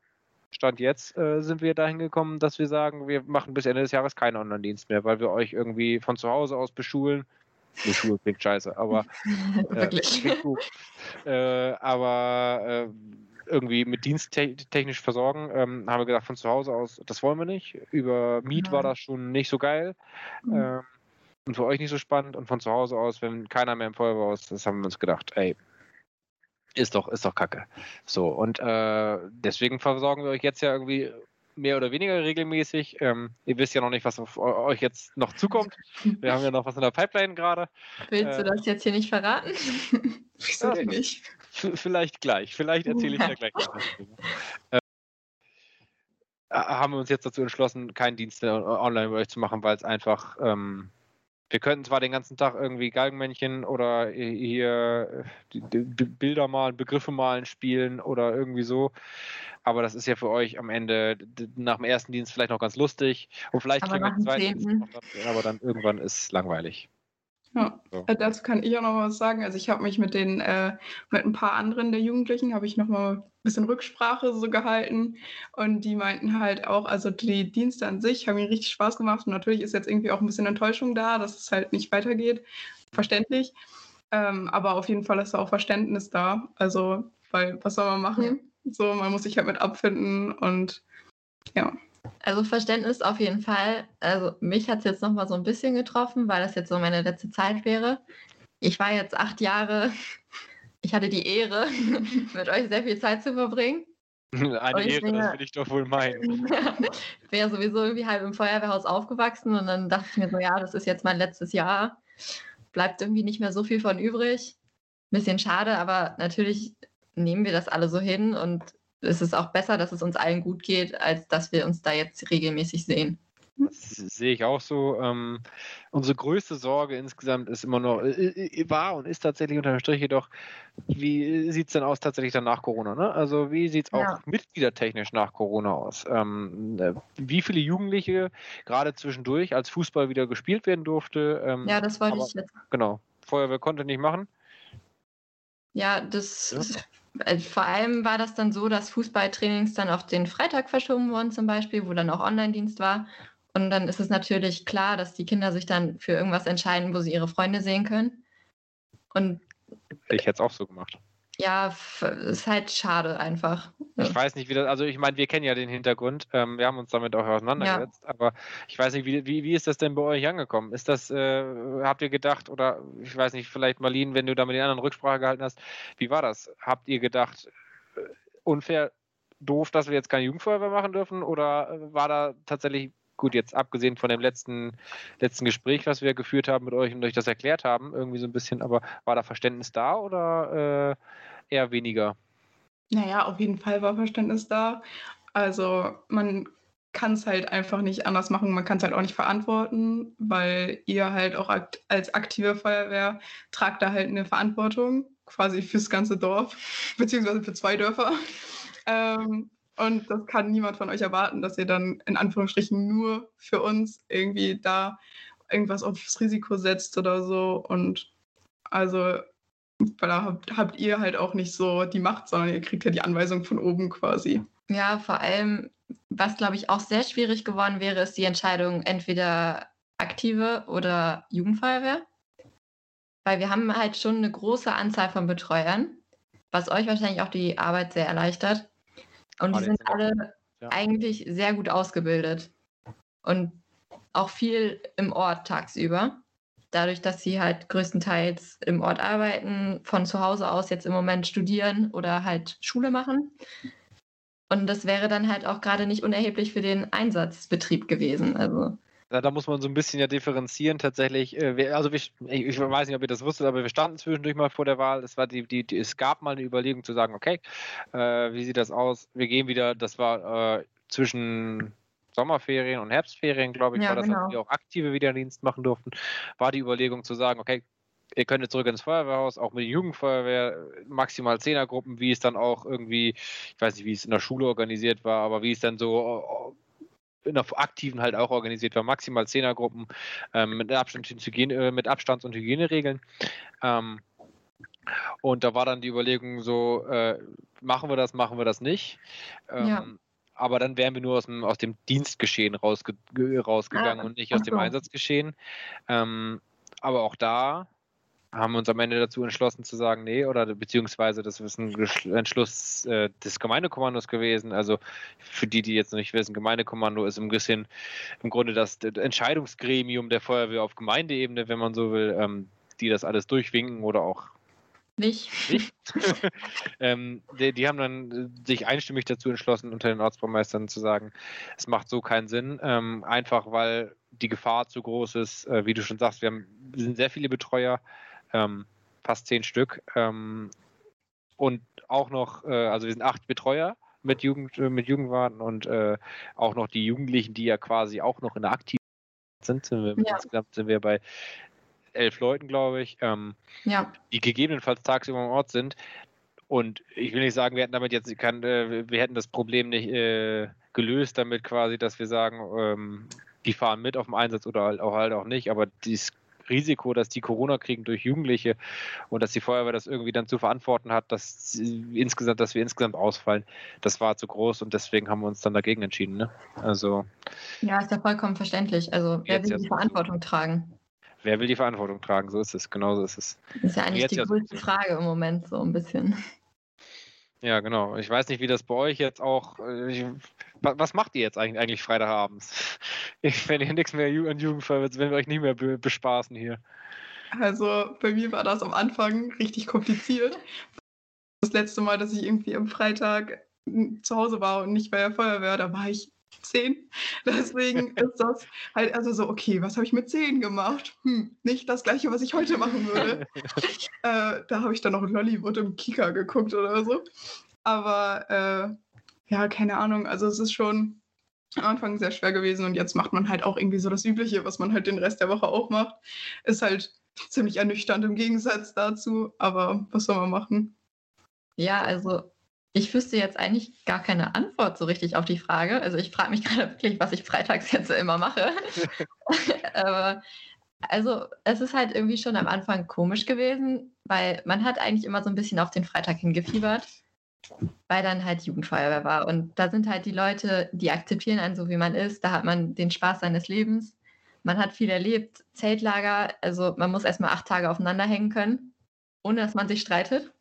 Stand jetzt, äh, sind wir dahin gekommen, dass wir sagen, wir machen bis Ende des Jahres keinen Online-Dienst mehr, weil wir euch irgendwie von zu Hause aus beschulen. Beschulen klingt scheiße, aber äh, Wirklich. klingt gut. Äh, aber äh, irgendwie mit Dienst te technisch versorgen, ähm, haben wir gesagt, von zu Hause aus, das wollen wir nicht. Über Miet war Nein. das schon nicht so geil. Mhm. Ähm, und für euch nicht so spannend. Und von zu Hause aus, wenn keiner mehr im Feuerwehrhaus ist, haben wir uns gedacht, ey, ist doch, ist doch kacke. So, und äh, deswegen versorgen wir euch jetzt ja irgendwie mehr oder weniger regelmäßig. Ähm, ihr wisst ja noch nicht, was auf eu- euch jetzt noch zukommt. Wir haben ja noch was in der Pipeline gerade. Willst du äh, das jetzt hier nicht verraten? Wieso denn nicht? Vielleicht gleich. Vielleicht erzähle ich da gleich noch was drüber. Äh, haben wir uns jetzt dazu entschlossen, keinen Dienst online bei euch zu machen, weil es einfach, ähm, wir könnten zwar den ganzen Tag irgendwie Galgenmännchen oder hier Bilder malen, Begriffe malen, spielen oder irgendwie so, aber das ist ja für euch am Ende nach dem ersten Dienst vielleicht noch ganz lustig und vielleicht Aber kriegen wir dem zweiten Dienst noch aber dann irgendwann ist es langweilig. Ja, So. äh, dazu kann ich auch noch was sagen. Also ich habe mich mit den, äh, mit ein paar anderen der Jugendlichen, habe ich noch mal ein bisschen Rücksprache so gehalten und die meinten halt auch, also die Dienste an sich haben ihnen richtig Spaß gemacht und natürlich ist jetzt irgendwie auch ein bisschen Enttäuschung da, dass es halt nicht weitergeht, verständlich. Ähm, aber auf jeden Fall ist da auch Verständnis da. Also, weil was soll man machen? Mhm. So, man muss sich halt mit abfinden und ja. Also Verständnis auf jeden Fall. Also mich hat es jetzt noch mal so ein bisschen getroffen, weil das jetzt so meine letzte Zeit wäre. Ich war jetzt acht Jahre, ich hatte die Ehre, mit euch sehr viel Zeit zu verbringen. Eine Ehre, bin, das will ich doch wohl meinen. ich bin ja sowieso irgendwie halb im Feuerwehrhaus aufgewachsen und dann dachte ich mir so, ja, das ist jetzt mein letztes Jahr. Bleibt irgendwie nicht mehr so viel von übrig. Bisschen schade, aber natürlich nehmen wir das alle so hin und es ist auch besser, dass es uns allen gut geht, als dass wir uns da jetzt regelmäßig sehen. Das sehe ich auch so. Ähm, unsere größte Sorge insgesamt ist immer noch, äh, war und ist tatsächlich unter dem Strich jedoch, wie sieht es denn aus tatsächlich dann nach Corona? Ne? Also wie sieht es auch ja. mitgliedertechnisch nach Corona aus? Ähm, äh, wie viele Jugendliche gerade zwischendurch, als Fußball wieder gespielt werden durfte? Ähm, ja, das wollte aber, ich jetzt. Genau. Feuerwehr konnte nicht machen. Ja, das ja. Also vor allem war das dann so, dass Fußballtrainings dann auf den Freitag verschoben wurden zum Beispiel, wo dann auch Online-Dienst war. Und dann ist es natürlich klar, dass die Kinder sich dann für irgendwas entscheiden, wo sie ihre Freunde sehen können. Und ich hätte es auch so gemacht. Ja, ist halt schade einfach. Ich weiß nicht, wie das, also ich meine, wir kennen ja den Hintergrund, ähm, wir haben uns damit auch auseinandergesetzt, ja. aber ich weiß nicht, wie, wie, wie ist das denn bei euch angekommen? Ist das, äh, habt ihr gedacht, oder ich weiß nicht, vielleicht Marlene, wenn du da mit den anderen Rücksprache gehalten hast, wie war das? Habt ihr gedacht, äh, unfair, doof, dass wir jetzt keine Jugendfeuerwehr machen dürfen, oder äh, war da tatsächlich gut, jetzt abgesehen von dem letzten, letzten Gespräch, was wir geführt haben mit euch und euch das erklärt haben, irgendwie so ein bisschen, aber war da Verständnis da oder äh, eher weniger? Naja, auf jeden Fall war Verständnis da. Also man kann es halt einfach nicht anders machen. Man kann es halt auch nicht verantworten, weil ihr halt auch akt als aktive Feuerwehr tragt da halt eine Verantwortung quasi fürs ganze Dorf, beziehungsweise für zwei Dörfer. Ähm, und das kann niemand von euch erwarten, dass ihr dann in Anführungsstrichen nur für uns irgendwie da irgendwas aufs Risiko setzt oder so. Und also, weil da habt, habt ihr halt auch nicht so die Macht, sondern ihr kriegt ja die Anweisung von oben quasi. Ja, vor allem, was glaube ich auch sehr schwierig geworden wäre, ist die Entscheidung entweder aktive oder Jugendfeuerwehr. Weil wir haben halt schon eine große Anzahl von Betreuern, was euch wahrscheinlich auch die Arbeit sehr erleichtert. Und die sind alle ja. eigentlich sehr gut ausgebildet und auch viel im Ort tagsüber. Dadurch, dass sie halt größtenteils im Ort arbeiten, von zu Hause aus jetzt im Moment studieren oder halt Schule machen. Und das wäre dann halt auch gerade nicht unerheblich für den Einsatzbetrieb gewesen. Also da, muss man so ein bisschen ja differenzieren tatsächlich. Äh, also wir, ich, weiß nicht, ob ihr das wusstet, aber wir standen zwischendurch mal vor der Wahl. Es, war die, die, die es gab mal eine Überlegung zu sagen, okay, äh, wie sieht das aus? Wir gehen wieder, das war äh, zwischen Sommerferien und Herbstferien, glaube ich, ja, war das, genau. als wir auch aktive Wiederdienst machen durften, war die Überlegung zu sagen, okay, ihr könnt jetzt zurück ins Feuerwehrhaus, auch mit der Jugendfeuerwehr, maximal Zehnergruppen, wie es dann auch irgendwie, ich weiß nicht, wie es in der Schule organisiert war, aber wie es dann so in der aktiven halt auch organisiert war, maximal Zehnergruppen ähm, mit, Abstand, Hygiene, äh, mit Abstands- und Hygieneregeln. Ähm, und da war dann die Überlegung so, äh, machen wir das, machen wir das nicht. Ähm, ja. Aber dann wären wir nur aus dem, aus dem Dienstgeschehen rausge rausgegangen ah, und nicht aus dem Einsatzgeschehen. Ähm, aber auch da haben uns am Ende dazu entschlossen zu sagen, nee, oder beziehungsweise das ist ein Entschluss äh, des Gemeindekommandos gewesen. Also für die, die jetzt noch nicht wissen, Gemeindekommando ist ein bisschen im Grunde das Entscheidungsgremium der Feuerwehr auf Gemeindeebene, wenn man so will, ähm, die das alles durchwinken oder auch nicht. nicht. ähm, die, die, haben dann sich einstimmig dazu entschlossen, unter den Ortsbaumeistern zu sagen, es macht so keinen Sinn, ähm, einfach weil die Gefahr zu groß ist. Äh, wie du schon sagst, wir, haben, wir sind sehr viele Betreuer ähm, fast zehn Stück. Ähm, und auch noch, äh, also wir sind acht Betreuer mit Jugend, äh, mit Jugendwarten und äh, auch noch die Jugendlichen, die ja quasi auch noch in der aktiven sind. sind wir, ja. Insgesamt sind wir bei elf Leuten, glaube ich, ähm, ja. die gegebenenfalls tagsüber im Ort sind. Und ich will nicht sagen, wir hätten damit jetzt kein, äh, wir hätten das Problem nicht äh, gelöst, damit quasi, dass wir sagen, ähm, die fahren mit auf dem Einsatz oder halt auch halt auch nicht, aber dies Risiko, dass die Corona kriegen durch Jugendliche und dass die Feuerwehr das irgendwie dann zu verantworten hat, dass insgesamt, dass wir insgesamt ausfallen, das war zu groß und deswegen haben wir uns dann dagegen entschieden. Ne? Also ja, ist ja vollkommen verständlich. Also wer will die Verantwortung tragen? wer will die Verantwortung tragen? So ist es, genau so ist es. Das ist ja eigentlich die größte Frage im Moment, so ein bisschen. Ja, genau. Ich weiß nicht, wie das bei euch jetzt auch. Äh, ich, was macht ihr jetzt eigentlich, eigentlich Freitagabends? wenn ihr nichts mehr an Jugendfeuer wenn wir euch nicht mehr bespaßen hier. Also bei mir war das am Anfang richtig kompliziert. Das letzte Mal, dass ich irgendwie am Freitag zu Hause war und nicht bei der Feuerwehr, da war ich zehn. Deswegen ist das halt also so, okay, was habe ich mit zehn gemacht? Hm, nicht das gleiche, was ich heute machen würde. äh, da habe ich dann noch Lollywood im Kika geguckt oder so. Aber äh, ja, keine Ahnung. Also es ist schon am Anfang sehr schwer gewesen und jetzt macht man halt auch irgendwie so das Übliche, was man halt den Rest der Woche auch macht. Ist halt ziemlich ernüchternd im Gegensatz dazu, aber was soll man machen? Ja, also ich wüsste jetzt eigentlich gar keine Antwort so richtig auf die Frage. Also ich frage mich gerade wirklich, was ich freitags jetzt immer mache. Aber also es ist halt irgendwie schon am Anfang komisch gewesen, weil man hat eigentlich immer so ein bisschen auf den Freitag hingefiebert, weil dann halt Jugendfeuerwehr war. Und da sind halt die Leute, die akzeptieren einen so, wie man ist. Da hat man den Spaß seines Lebens. Man hat viel erlebt, Zeltlager. Also man muss erstmal acht Tage aufeinander hängen können, ohne dass man sich streitet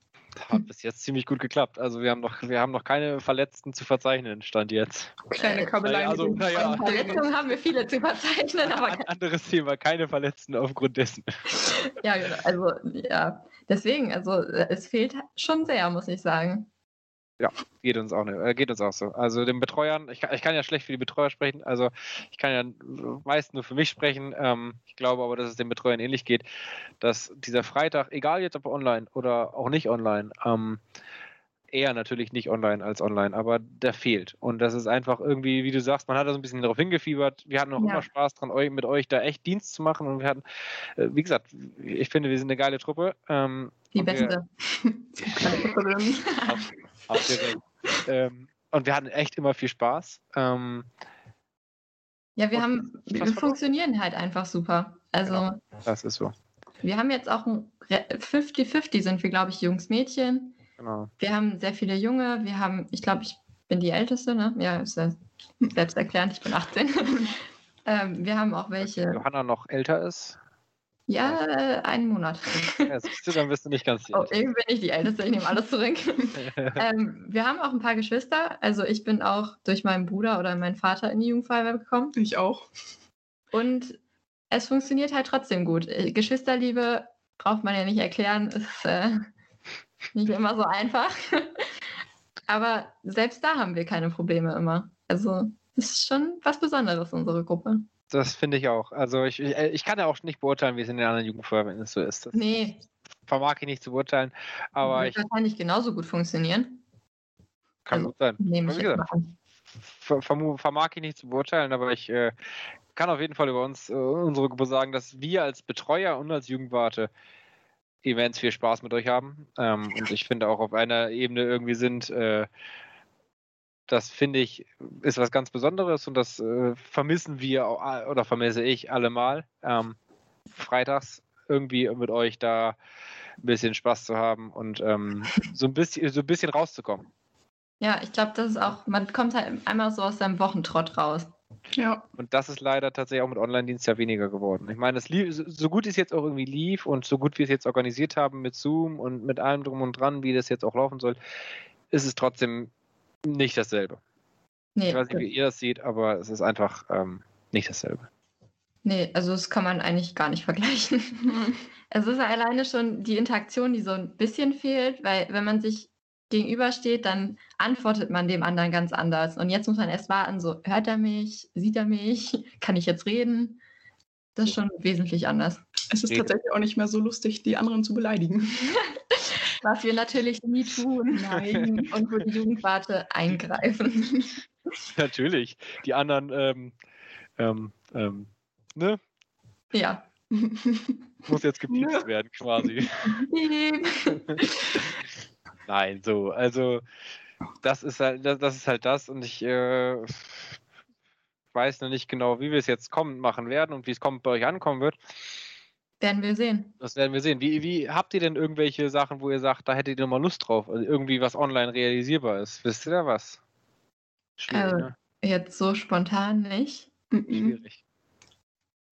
hat bis jetzt ziemlich gut geklappt. Also wir haben noch, wir haben noch keine Verletzten zu verzeichnen, stand jetzt. Kleine Kabelei. Also, naja. Verletzungen haben wir viele zu verzeichnen, aber. Ein anderes Thema, keine Verletzten aufgrund dessen. ja, genau. Also, ja. Deswegen, also es fehlt schon sehr, muss ich sagen. Ja, geht uns auch, ne, geht uns auch so. Also den Betreuern, ich kann, ich kann ja schlecht für die Betreuer sprechen, also ich kann ja meist nur für mich sprechen. Ähm, ich glaube aber, dass es den Betreuern ähnlich geht, dass dieser Freitag, egal jetzt ob online oder auch nicht online, ähm, eher natürlich nicht online als online, aber der fehlt. Und das ist einfach irgendwie, wie du sagst, man hat da so ein bisschen darauf hingefiebert. Wir hatten auch ja. immer Spaß dran, mit euch da echt Dienst zu machen. Und wir hatten, äh, wie gesagt, ich finde, wir sind eine geile Truppe. Ähm, Die beste. Wir, ähm, und wir hatten echt immer viel Spaß. Ähm, ja, wir haben, wir funktionieren halt einfach super. Also, genau, das ist so. Wir haben jetzt auch ein 50-50 sind wir, glaube ich, Jungs, Mädchen. Genau. Wir haben sehr viele Junge. Wir haben, ich glaube, ich bin die Älteste, ne? Ja, ist ja selbsterklärend, ich bin 18. ähm, wir haben auch welche. Johanna noch älter ist. Ja, äh, einen Monat. Ja, siehst du, dann bist du nicht ganz die Oh, irgendwie bin ich die Älteste, ich nehme alles zurück. ähm, wir haben auch ein paar Geschwister. Also ich bin auch durch meinen Bruder oder meinen Vater in die Jugendfeuerwehr gekommen. Ich auch. Und es funktioniert halt trotzdem gut. Äh, Geschwisterliebe braucht man ja nicht erklären, ist äh, nicht immer so einfach. Aber selbst da haben wir keine Probleme immer. Also es ist schon was Besonderes, unsere Gruppe das finde ich auch. Also ich, ich, ich, kann ja auch nicht beurteilen, wie es in den anderen Jugendfeuerwehren so ist. Das nee. Vermag ich nicht zu beurteilen. Aber Wird ich, wahrscheinlich genauso gut funktionieren. Kann also, gut sein. Nehme ich gesagt, vermag ich nicht zu beurteilen, aber ich äh, kann auf jeden Fall über uns, äh, unsere Gruppe sagen, dass wir als Betreuer und als Jugendwarte immens viel Spaß mit euch haben. Ähm, und ich finde auch auf einer Ebene irgendwie sind, äh, das finde ich, ist was ganz Besonderes und das äh, vermissen wir oder vermisse ich allemal. Ähm, freitags irgendwie mit euch da ein bisschen Spaß zu haben und ähm, so, ein bisschen, so ein bisschen rauszukommen. Ja, ich glaube, das ist auch, man kommt halt einmal so aus seinem Wochentrott raus. Ja. Und das ist leider tatsächlich auch mit Online-Dienst ja weniger geworden. Ich meine, lief, so gut es jetzt auch irgendwie lief und so gut wir es jetzt organisiert haben mit Zoom und mit allem drum und dran, wie das jetzt auch laufen soll, ist es trotzdem nicht dasselbe. Nee, ich weiß nicht, wie ihr das seht, aber es ist einfach ähm, nicht dasselbe. Nee, also das kann man eigentlich gar nicht vergleichen. es ist alleine schon die Interaktion, die so ein bisschen fehlt, weil wenn man sich gegenübersteht, dann antwortet man dem anderen ganz anders. Und jetzt muss man erst warten, so hört er mich, sieht er mich, kann ich jetzt reden? Das ist schon wesentlich anders. Es ist tatsächlich auch nicht mehr so lustig, die anderen zu beleidigen. Was wir natürlich nie tun. Nein. Und wo die Jugendwarte eingreifen. Natürlich. Die anderen, ähm, ähm, ähm, ne? Ja. Muss jetzt gepiepst werden, quasi. Nein, so, also das ist halt, das, ist halt das und ich äh, weiß noch nicht genau, wie wir es jetzt kommen machen werden und wie es kommt bei euch ankommen wird. Werden wir sehen. Das werden wir sehen. Wie, wie habt ihr denn irgendwelche Sachen, wo ihr sagt, da hättet ihr mal Lust drauf? Also irgendwie was online realisierbar ist. Wisst ihr da was? Schwierig, also, ne? Jetzt so spontan nicht. Schwierig.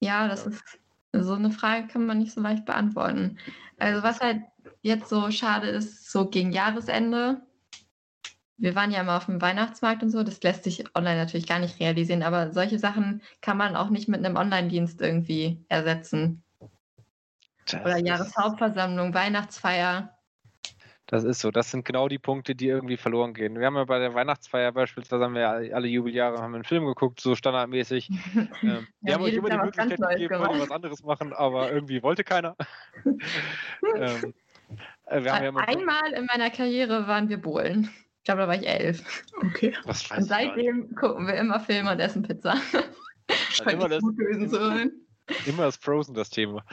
Ja, das ja. ist So eine Frage kann man nicht so leicht beantworten. Also was halt jetzt so schade ist, so gegen Jahresende. Wir waren ja mal auf dem Weihnachtsmarkt und so, das lässt sich online natürlich gar nicht realisieren, aber solche Sachen kann man auch nicht mit einem Online-Dienst irgendwie ersetzen. Das Oder Jahreshauptversammlung, Weihnachtsfeier. Das ist so. Das sind genau die Punkte, die irgendwie verloren gehen. Wir haben ja bei der Weihnachtsfeier beispielsweise haben wir alle Jubeljahre haben einen Film geguckt, so standardmäßig. ähm, wir haben euch immer die Möglichkeit gegeben, wollt was anderes machen, aber irgendwie wollte keiner. ähm, äh, ja Einmal in meiner Karriere waren wir Bohlen. Ich glaube, da war ich elf. Okay. Und seitdem gucken wir immer Filme und essen Pizza. Scheint immer das, Immer ist Frozen das Thema.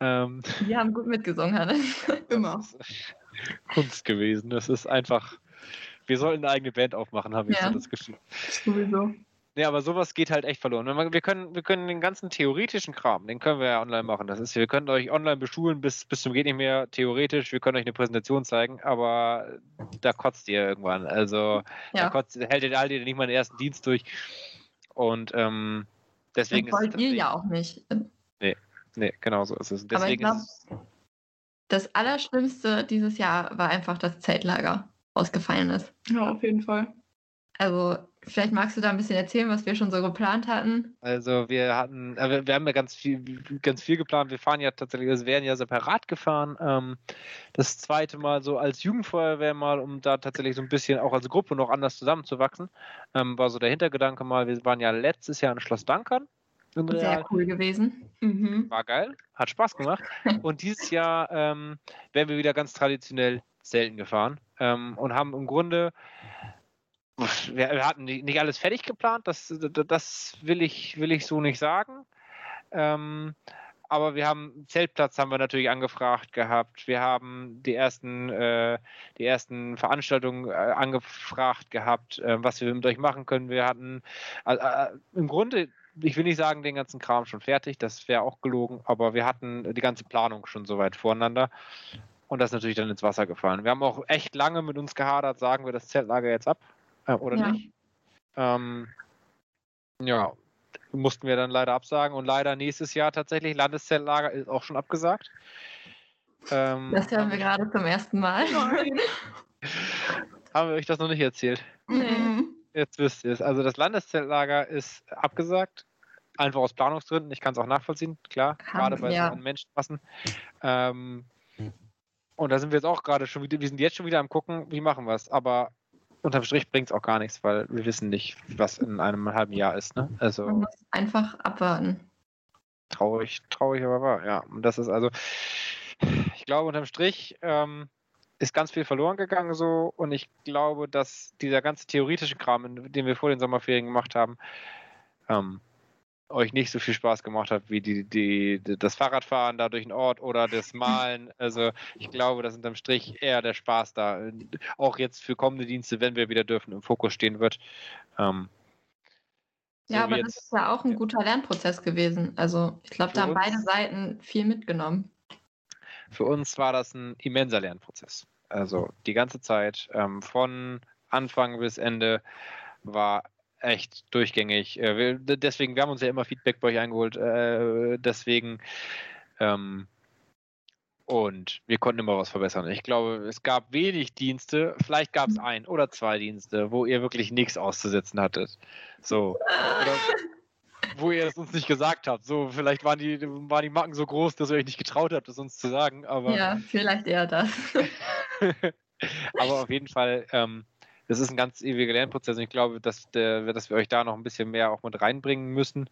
Ähm, wir haben gut mitgesungen, Hannes. Immer. Kunst gewesen. Das ist einfach. Wir sollten eine eigene Band aufmachen, habe ich ja. so das Gefühl. Sowieso. Nee, aber sowas geht halt echt verloren. Wir können, wir können den ganzen theoretischen Kram, den können wir ja online machen. Das ist, wir können euch online beschulen bis, bis zum geht nicht mehr theoretisch. Wir können euch eine Präsentation zeigen, aber da kotzt ihr irgendwann. Also ja. da kotzt, hält ihr, haltet ihr nicht mal den ersten Dienst durch. Und ähm, deswegen das wollt ist ihr ja auch nicht. Nee, nee, genau so ist es. Deswegen aber ich glaub, das Allerschlimmste dieses Jahr war einfach das Zeltlager ausgefallen ist. Ja, auf jeden Fall. Also, vielleicht magst du da ein bisschen erzählen, was wir schon so geplant hatten. Also, wir hatten, äh, wir haben ja ganz viel, ganz viel geplant. Wir fahren ja tatsächlich, wir werden ja separat gefahren. Ähm, das zweite Mal so als Jugendfeuerwehr mal, um da tatsächlich so ein bisschen auch als Gruppe noch anders zusammenzuwachsen. Ähm, war so der Hintergedanke mal. Wir waren ja letztes Jahr in Schloss Dankern. Sehr cool gewesen. Mhm. War geil, hat Spaß gemacht. Und dieses Jahr ähm, werden wir wieder ganz traditionell selten gefahren ähm, und haben im Grunde wir, wir hatten nicht alles fertig geplant, das, das will, ich, will ich so nicht sagen. Ähm, aber wir haben Zeltplatz haben wir natürlich angefragt gehabt. Wir haben die ersten, äh, die ersten Veranstaltungen äh, angefragt gehabt, äh, was wir mit euch machen können. Wir hatten äh, im Grunde, ich will nicht sagen, den ganzen Kram schon fertig, das wäre auch gelogen, aber wir hatten die ganze Planung schon soweit voreinander. Und das ist natürlich dann ins Wasser gefallen. Wir haben auch echt lange mit uns gehadert, sagen wir das Zeltlager jetzt ab äh, oder ja. nicht. Ähm, ja, mussten wir dann leider absagen und leider nächstes Jahr tatsächlich Landeszeltlager ist auch schon abgesagt. Ähm, das hören wir gerade zum ersten Mal. haben wir euch das noch nicht erzählt? Nee. Jetzt wisst ihr es. Also das Landeszeltlager ist abgesagt. Einfach aus Planungsgründen. Ich kann es auch nachvollziehen, klar. Haben, gerade bei ja. so Menschenmassen. Ähm, und da sind wir jetzt auch gerade schon wieder, wir sind jetzt schon wieder am gucken, wie machen wir es. Aber unterm Strich bringt es auch gar nichts, weil wir wissen nicht, was in einem halben Jahr ist. Ne? Also, Man muss einfach abwarten. Traurig, traurig, aber wahr, ja. Und das ist also, ich glaube, unterm Strich ähm, ist ganz viel verloren gegangen so und ich glaube, dass dieser ganze theoretische Kram, den wir vor den Sommerferien gemacht haben, ähm, euch nicht so viel Spaß gemacht hat wie die, die, das Fahrradfahren da durch den Ort oder das Malen. Also ich glaube, dass unterm Strich eher der Spaß da, auch jetzt für kommende Dienste, wenn wir wieder dürfen, im Fokus stehen wird. Ähm, so ja, aber jetzt, das ist ja auch ein guter Lernprozess gewesen. Also ich glaube, da haben beide Seiten viel mitgenommen. Für uns war das ein immenser Lernprozess. Also die ganze Zeit ähm, von Anfang bis Ende war echt durchgängig. Äh, wir, deswegen, wir haben uns ja immer Feedback bei euch eingeholt. Äh, deswegen ähm, und wir konnten immer was verbessern. Ich glaube, es gab wenig Dienste, vielleicht gab es ein oder zwei Dienste, wo ihr wirklich nichts auszusetzen hattet. So. Oder wo ihr es uns nicht gesagt habt. So, vielleicht waren die, waren die Macken so groß, dass ihr euch nicht getraut habt, es uns zu sagen. Aber ja, vielleicht eher das. aber auf jeden Fall, ähm, das ist ein ganz ewiger Lernprozess und ich glaube, dass, der, dass wir euch da noch ein bisschen mehr auch mit reinbringen müssen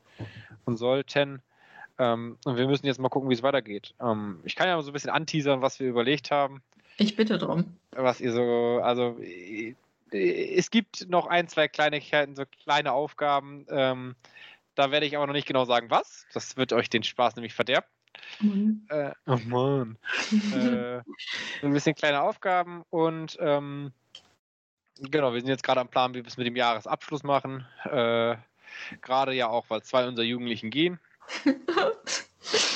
und sollten. Ähm, und wir müssen jetzt mal gucken, wie es weitergeht. Ähm, ich kann ja mal so ein bisschen anteasern, was wir überlegt haben. Ich bitte drum. Was ihr so, also es gibt noch ein, zwei Kleinigkeiten, so kleine Aufgaben. Ähm, da werde ich aber noch nicht genau sagen, was. Das wird euch den Spaß nämlich verderben. Mhm. Äh, oh Mann. äh, ein bisschen kleine Aufgaben und ähm, Genau, wir sind jetzt gerade am Plan, wie wir es mit dem Jahresabschluss machen. Äh, gerade ja auch, weil zwei unserer Jugendlichen gehen.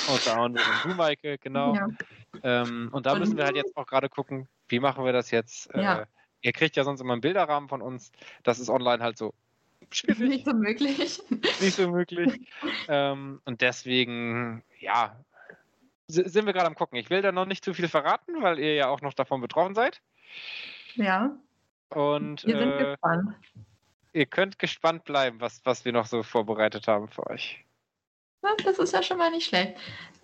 Unter anderem du, Maike, genau. Ja. Ähm, und da und müssen wir halt jetzt auch gerade gucken, wie machen wir das jetzt? Äh, ja. Äh, ihr kriegt ja sonst immer einen Bilderrahmen von uns. Das ist online halt so schwierig. Nicht so möglich. Nicht so möglich. ähm, und deswegen, ja, sind wir gerade am gucken. Ich will da noch nicht zu viel verraten, weil ihr ja auch noch davon betroffen seid. Ja. Und Wir sind äh, gespannt. ihr könnt gespannt bleiben, was, was wir noch so vorbereitet haben für euch. Das ist ja schon mal nicht schlecht.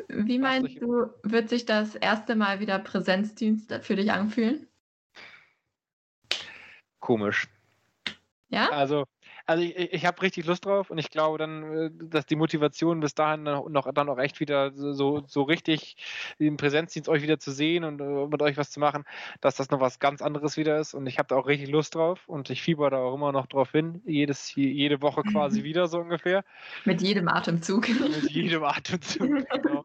Wie meinst du, wird sich das erste Mal wieder Präsenzdienst für dich anfühlen? Komisch. Ja? Also, also ich, ich habe richtig Lust drauf und ich glaube dann, äh, dass die Motivation bis dahin noch, noch dann auch echt wieder so, so richtig im Präsenzdienst euch wieder zu sehen und äh, mit euch was zu machen, dass das noch was ganz anderes wieder ist und ich habe da auch richtig Lust drauf und ich fieber da auch immer noch drauf hin, jedes, jede Woche quasi wieder so ungefähr, Mit jedem Atemzug. mit jedem Atemzug. Genau.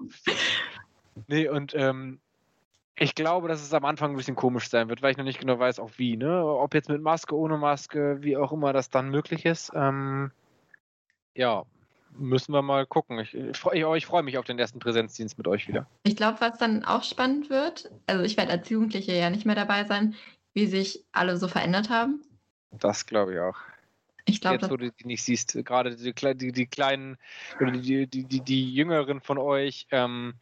Nee, und ähm, ich glaube, dass es am Anfang ein bisschen komisch sein wird, weil ich noch nicht genau weiß, auch wie, ne? Ob jetzt mit Maske, ohne Maske, wie auch immer das dann möglich ist. Ähm, ja, müssen wir mal gucken. Ich, ich, ich, freue mich auf den ersten Präsenzdienst mit euch wieder. Ich glaube, was dann auch spannend wird, also ich werde als Jugendliche ja nicht mehr dabei sein, wie sich alle so verändert haben. Das glaube ich auch. Ich glaube, Jetzt, wo du die nicht siehst, gerade die, die, die kleinen oder die, die, die, die Jüngeren von euch, ähm,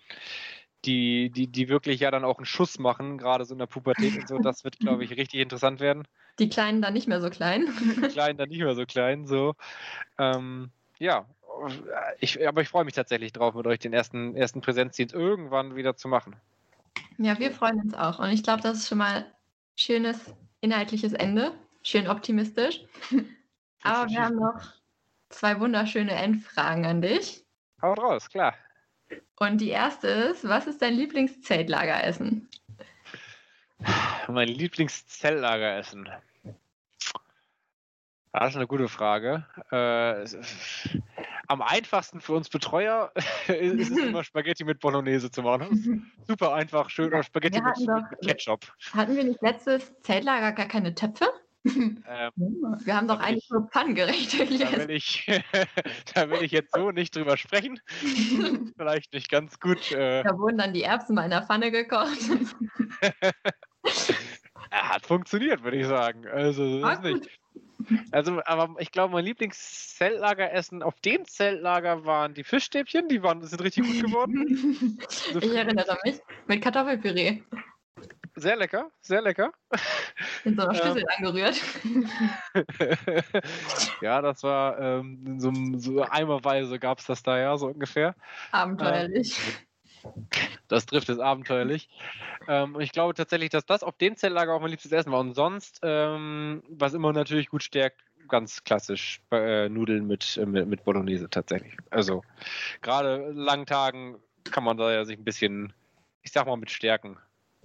die, die, die wirklich ja dann auch einen Schuss machen, gerade so in der Pubertät und so, das wird, glaube ich, richtig interessant werden. die Kleinen dann nicht mehr so klein. Die Kleinen dann nicht mehr so klein, so. Ähm, ja, ich, aber ich freue mich tatsächlich drauf, mit euch den ersten, ersten Präsenzdienst irgendwann wieder zu machen. Ja, wir freuen uns auch. Und ich glaube, das ist schon mal ein schönes inhaltliches Ende. Schön optimistisch. Aber wir haben noch zwei wunderschöne Endfragen an dich. Haut raus, klar. Und die erste ist, was ist dein Lieblingszeltlageressen? Mein Lieblingszelllageressen. Das ist eine gute Frage. Äh, am einfachsten für uns Betreuer ist es immer Spaghetti mit Bolognese zu machen. Super einfach, schön oder Spaghetti mit, doch- mit Ketchup. Hatten wir nicht letztes Zeltlager gar keine Töpfe? Ähm, Wir haben doch Da eigentlich ich- nur pannengerecht da, gegessen. will ich, da will ich jetzt so nicht drüber sprechen. Vielleicht nicht ganz gut. Äh, Da wurden dann die Erbsen mal in der Pfanne gekocht. Er hat funktioniert, würde ich sagen. Also, das ist nicht. Also, aber ich glaube, mein Lieblingszeltlageressen auf dem Zeltlager waren die Fischstäbchen, die waren, sind richtig gut geworden. Ich erinnere mich. Mit Kartoffelpüree. Sehr lecker, sehr lecker. In so einer Ähm. Schüssel angerührt. ja, das war ähm, so, so eimerweise gab es das da ja, so ungefähr. Abenteuerlich. Das trifft es abenteuerlich. Ähm, und ich glaube tatsächlich, dass das auf dem Zeltlager auch mein liebstes Essen war. Und sonst, ähm, was immer natürlich gut stärkt, ganz klassisch äh, Nudeln mit, äh, mit, mit Bolognese tatsächlich. Also gerade langen Tagen kann man da ja sich ein bisschen, ich sag mal, mit stärken.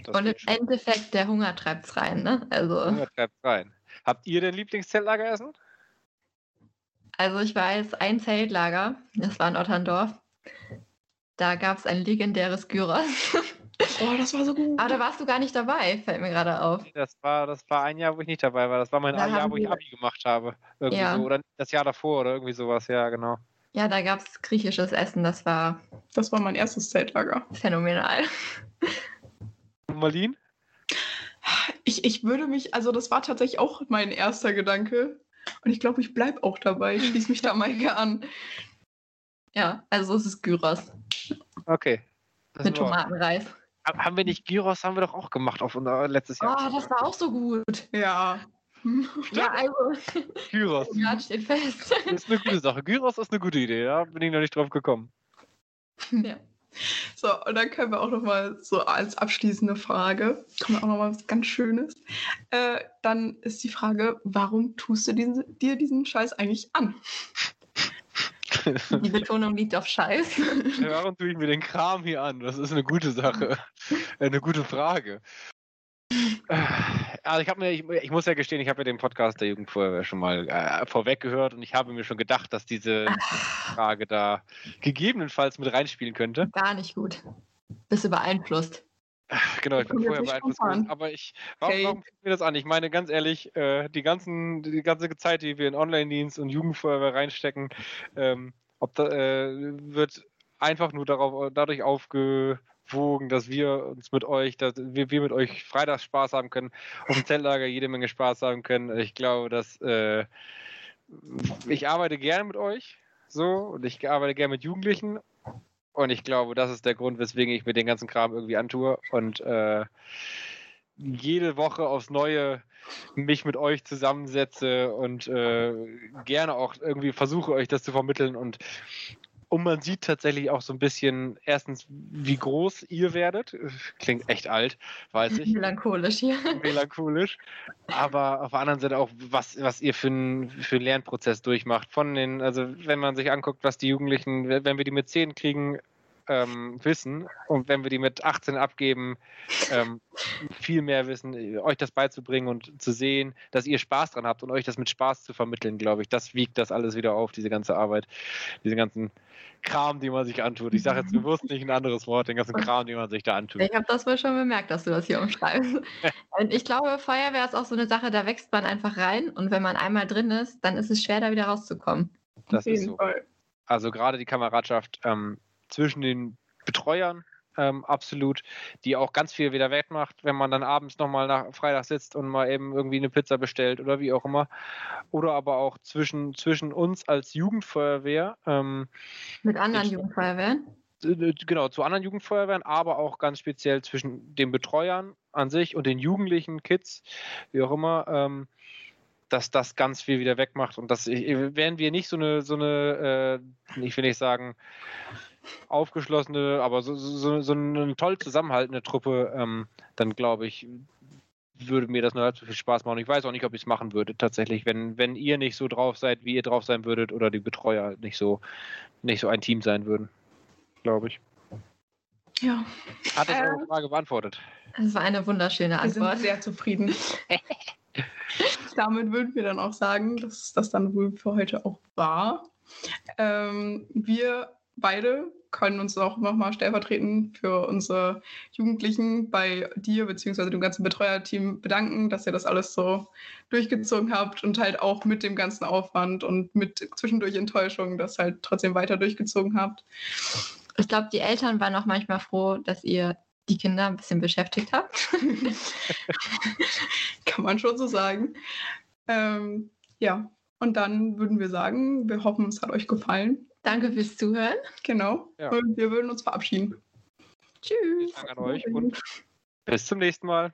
Das Und im. Endeffekt, der Hunger treibt's rein, ne? Also, Hunger treibt rein. Habt ihr denn Lieblingszeltlageressen? also ich weiß, ein Zeltlager, das war in Otterndorf. Da gab es ein legendäres Gyros. Oh, das war so gut. Aber da warst du gar nicht dabei, fällt mir gerade auf. Das war, das war ein Jahr, wo ich nicht dabei war. Das war mein Da Jahr, wo ich Abi gemacht habe. Irgendwie Ja. so. Oder das Jahr davor oder irgendwie sowas, ja, genau. Ja, da gab es griechisches Essen, das war Das war mein erstes Zeltlager. phänomenal. Marlin? Ich, ich würde mich, also das war tatsächlich auch mein erster Gedanke. Und ich glaube, ich bleibe auch dabei. Ich schließe mich da Maike an. Ja, also es ist Gyros Okay. Das mit Tomatenreis. Hab- Haben wir nicht Gyros, haben wir doch auch gemacht auf unser letztes Oh, Jahr. das war auch so gut. Ja. Ja, also, Gyros. ja, steht fest. ist eine gute Sache. Gyros ist eine gute Idee, ja. Bin ich noch nicht drauf gekommen. ja. So, und dann können wir auch noch mal so als abschließende Frage, kommen wir auch noch mal was ganz Schönes. Äh, dann ist die Frage, warum tust du diesen, dir diesen Scheiß eigentlich an? Die Betonung liegt auf Scheiß. Warum tue ich mir den Kram hier an? Das ist eine gute Sache. Äh, Eine gute Frage. Also ich habe mir, ich, ich muss ja gestehen, ich habe ja den Podcast der Jugendfeuerwehr schon mal äh, vorweg gehört und ich habe mir schon gedacht, dass diese Frage da gegebenenfalls mit reinspielen könnte. Gar nicht gut. Bist du beeinflusst. Genau, ich bin vorher beeinflusst gewesen. Aber ich, warum, Okay. warum tut mir das an? Ich meine, ganz ehrlich, äh, die, ganzen, die ganze Zeit, die wir in Online-Dienst und Jugendfeuerwehr reinstecken, ähm, ob da, äh, wird einfach nur darauf, dadurch aufgewogen, dass wir uns mit euch, dass wir, wir mit euch Freitags Spaß haben können, auf dem Zeltlager jede Menge Spaß haben können. Ich glaube, dass äh, ich arbeite gerne mit euch, so, und ich arbeite gerne mit Jugendlichen. Und ich glaube, das ist der Grund, weswegen ich mir den ganzen Kram irgendwie antue und äh, jede Woche aufs Neue mich mit euch zusammensetze und äh, gerne auch irgendwie versuche, euch das zu vermitteln und und man sieht tatsächlich auch so ein bisschen, erstens, wie groß ihr werdet. Klingt echt alt, weiß ich. Melancholisch, ja. Melancholisch. Aber auf der anderen Seite auch, was, was ihr für einen für einen Lernprozess durchmacht. Von den, also wenn man sich anguckt, was die Jugendlichen, wenn wir die mit 10 kriegen, ähm, wissen und wenn wir die mit 18 abgeben, ähm, viel mehr wissen, euch das beizubringen und zu sehen, dass ihr Spaß dran habt und euch das mit Spaß zu vermitteln, glaube ich, das wiegt das alles wieder auf, diese ganze Arbeit, diese ganzen Kram, die man sich antut. Ich sage jetzt bewusst nicht ein anderes Wort, den ganzen Kram, den man sich da antut. Ich habe das wohl schon bemerkt, dass du das hier umschreibst. und ich glaube, Feuerwehr ist auch so eine Sache, da wächst man einfach rein und wenn man einmal drin ist, dann ist es schwer, da wieder rauszukommen. Das ist so. Fall. Also gerade die Kameradschaft ähm, zwischen den Betreuern ähm, absolut, die auch ganz viel wieder wegmacht, wenn man dann abends nochmal nach Freitag sitzt und mal eben irgendwie eine Pizza bestellt oder wie auch immer. Oder aber auch zwischen, zwischen uns als Jugendfeuerwehr. Ähm, Mit anderen ich, Jugendfeuerwehren? Äh, genau, zu anderen Jugendfeuerwehren, aber auch ganz speziell zwischen den Betreuern an sich und den jugendlichen Kids, wie auch immer. Ähm, dass das ganz viel wieder wegmacht und das wären wir nicht so eine so eine äh, ich will nicht sagen aufgeschlossene, aber so, so, so eine toll zusammenhaltende Truppe, ähm, dann glaube ich, würde mir das nur halb so viel Spaß machen. Ich weiß auch nicht, ob ich es machen würde, tatsächlich, wenn, wenn ihr nicht so drauf seid, wie ihr drauf sein würdet, oder die Betreuer halt nicht so, nicht so ein Team sein würden, glaube ich. Ja. Hat das eure Frage beantwortet? Das war eine wunderschöne Antwort. Wir sind sehr zufrieden. Damit würden wir dann auch sagen, dass das dann wohl für heute auch war. Ähm, wir beide können uns auch nochmal stellvertretend für unsere Jugendlichen bei dir bzw. dem ganzen Betreuerteam bedanken, dass ihr das alles so durchgezogen habt und halt auch mit dem ganzen Aufwand und mit zwischendurch Enttäuschung das halt trotzdem weiter durchgezogen habt. Ich glaube, die Eltern waren auch manchmal froh, dass ihr die Kinder ein bisschen beschäftigt habt. Kann man schon so sagen. Ähm, ja, und dann würden wir sagen, wir hoffen, es hat euch gefallen. Danke fürs Zuhören. Genau. Ja. Und wir würden uns verabschieden. Tschüss. Danke an euch und bis zum nächsten Mal.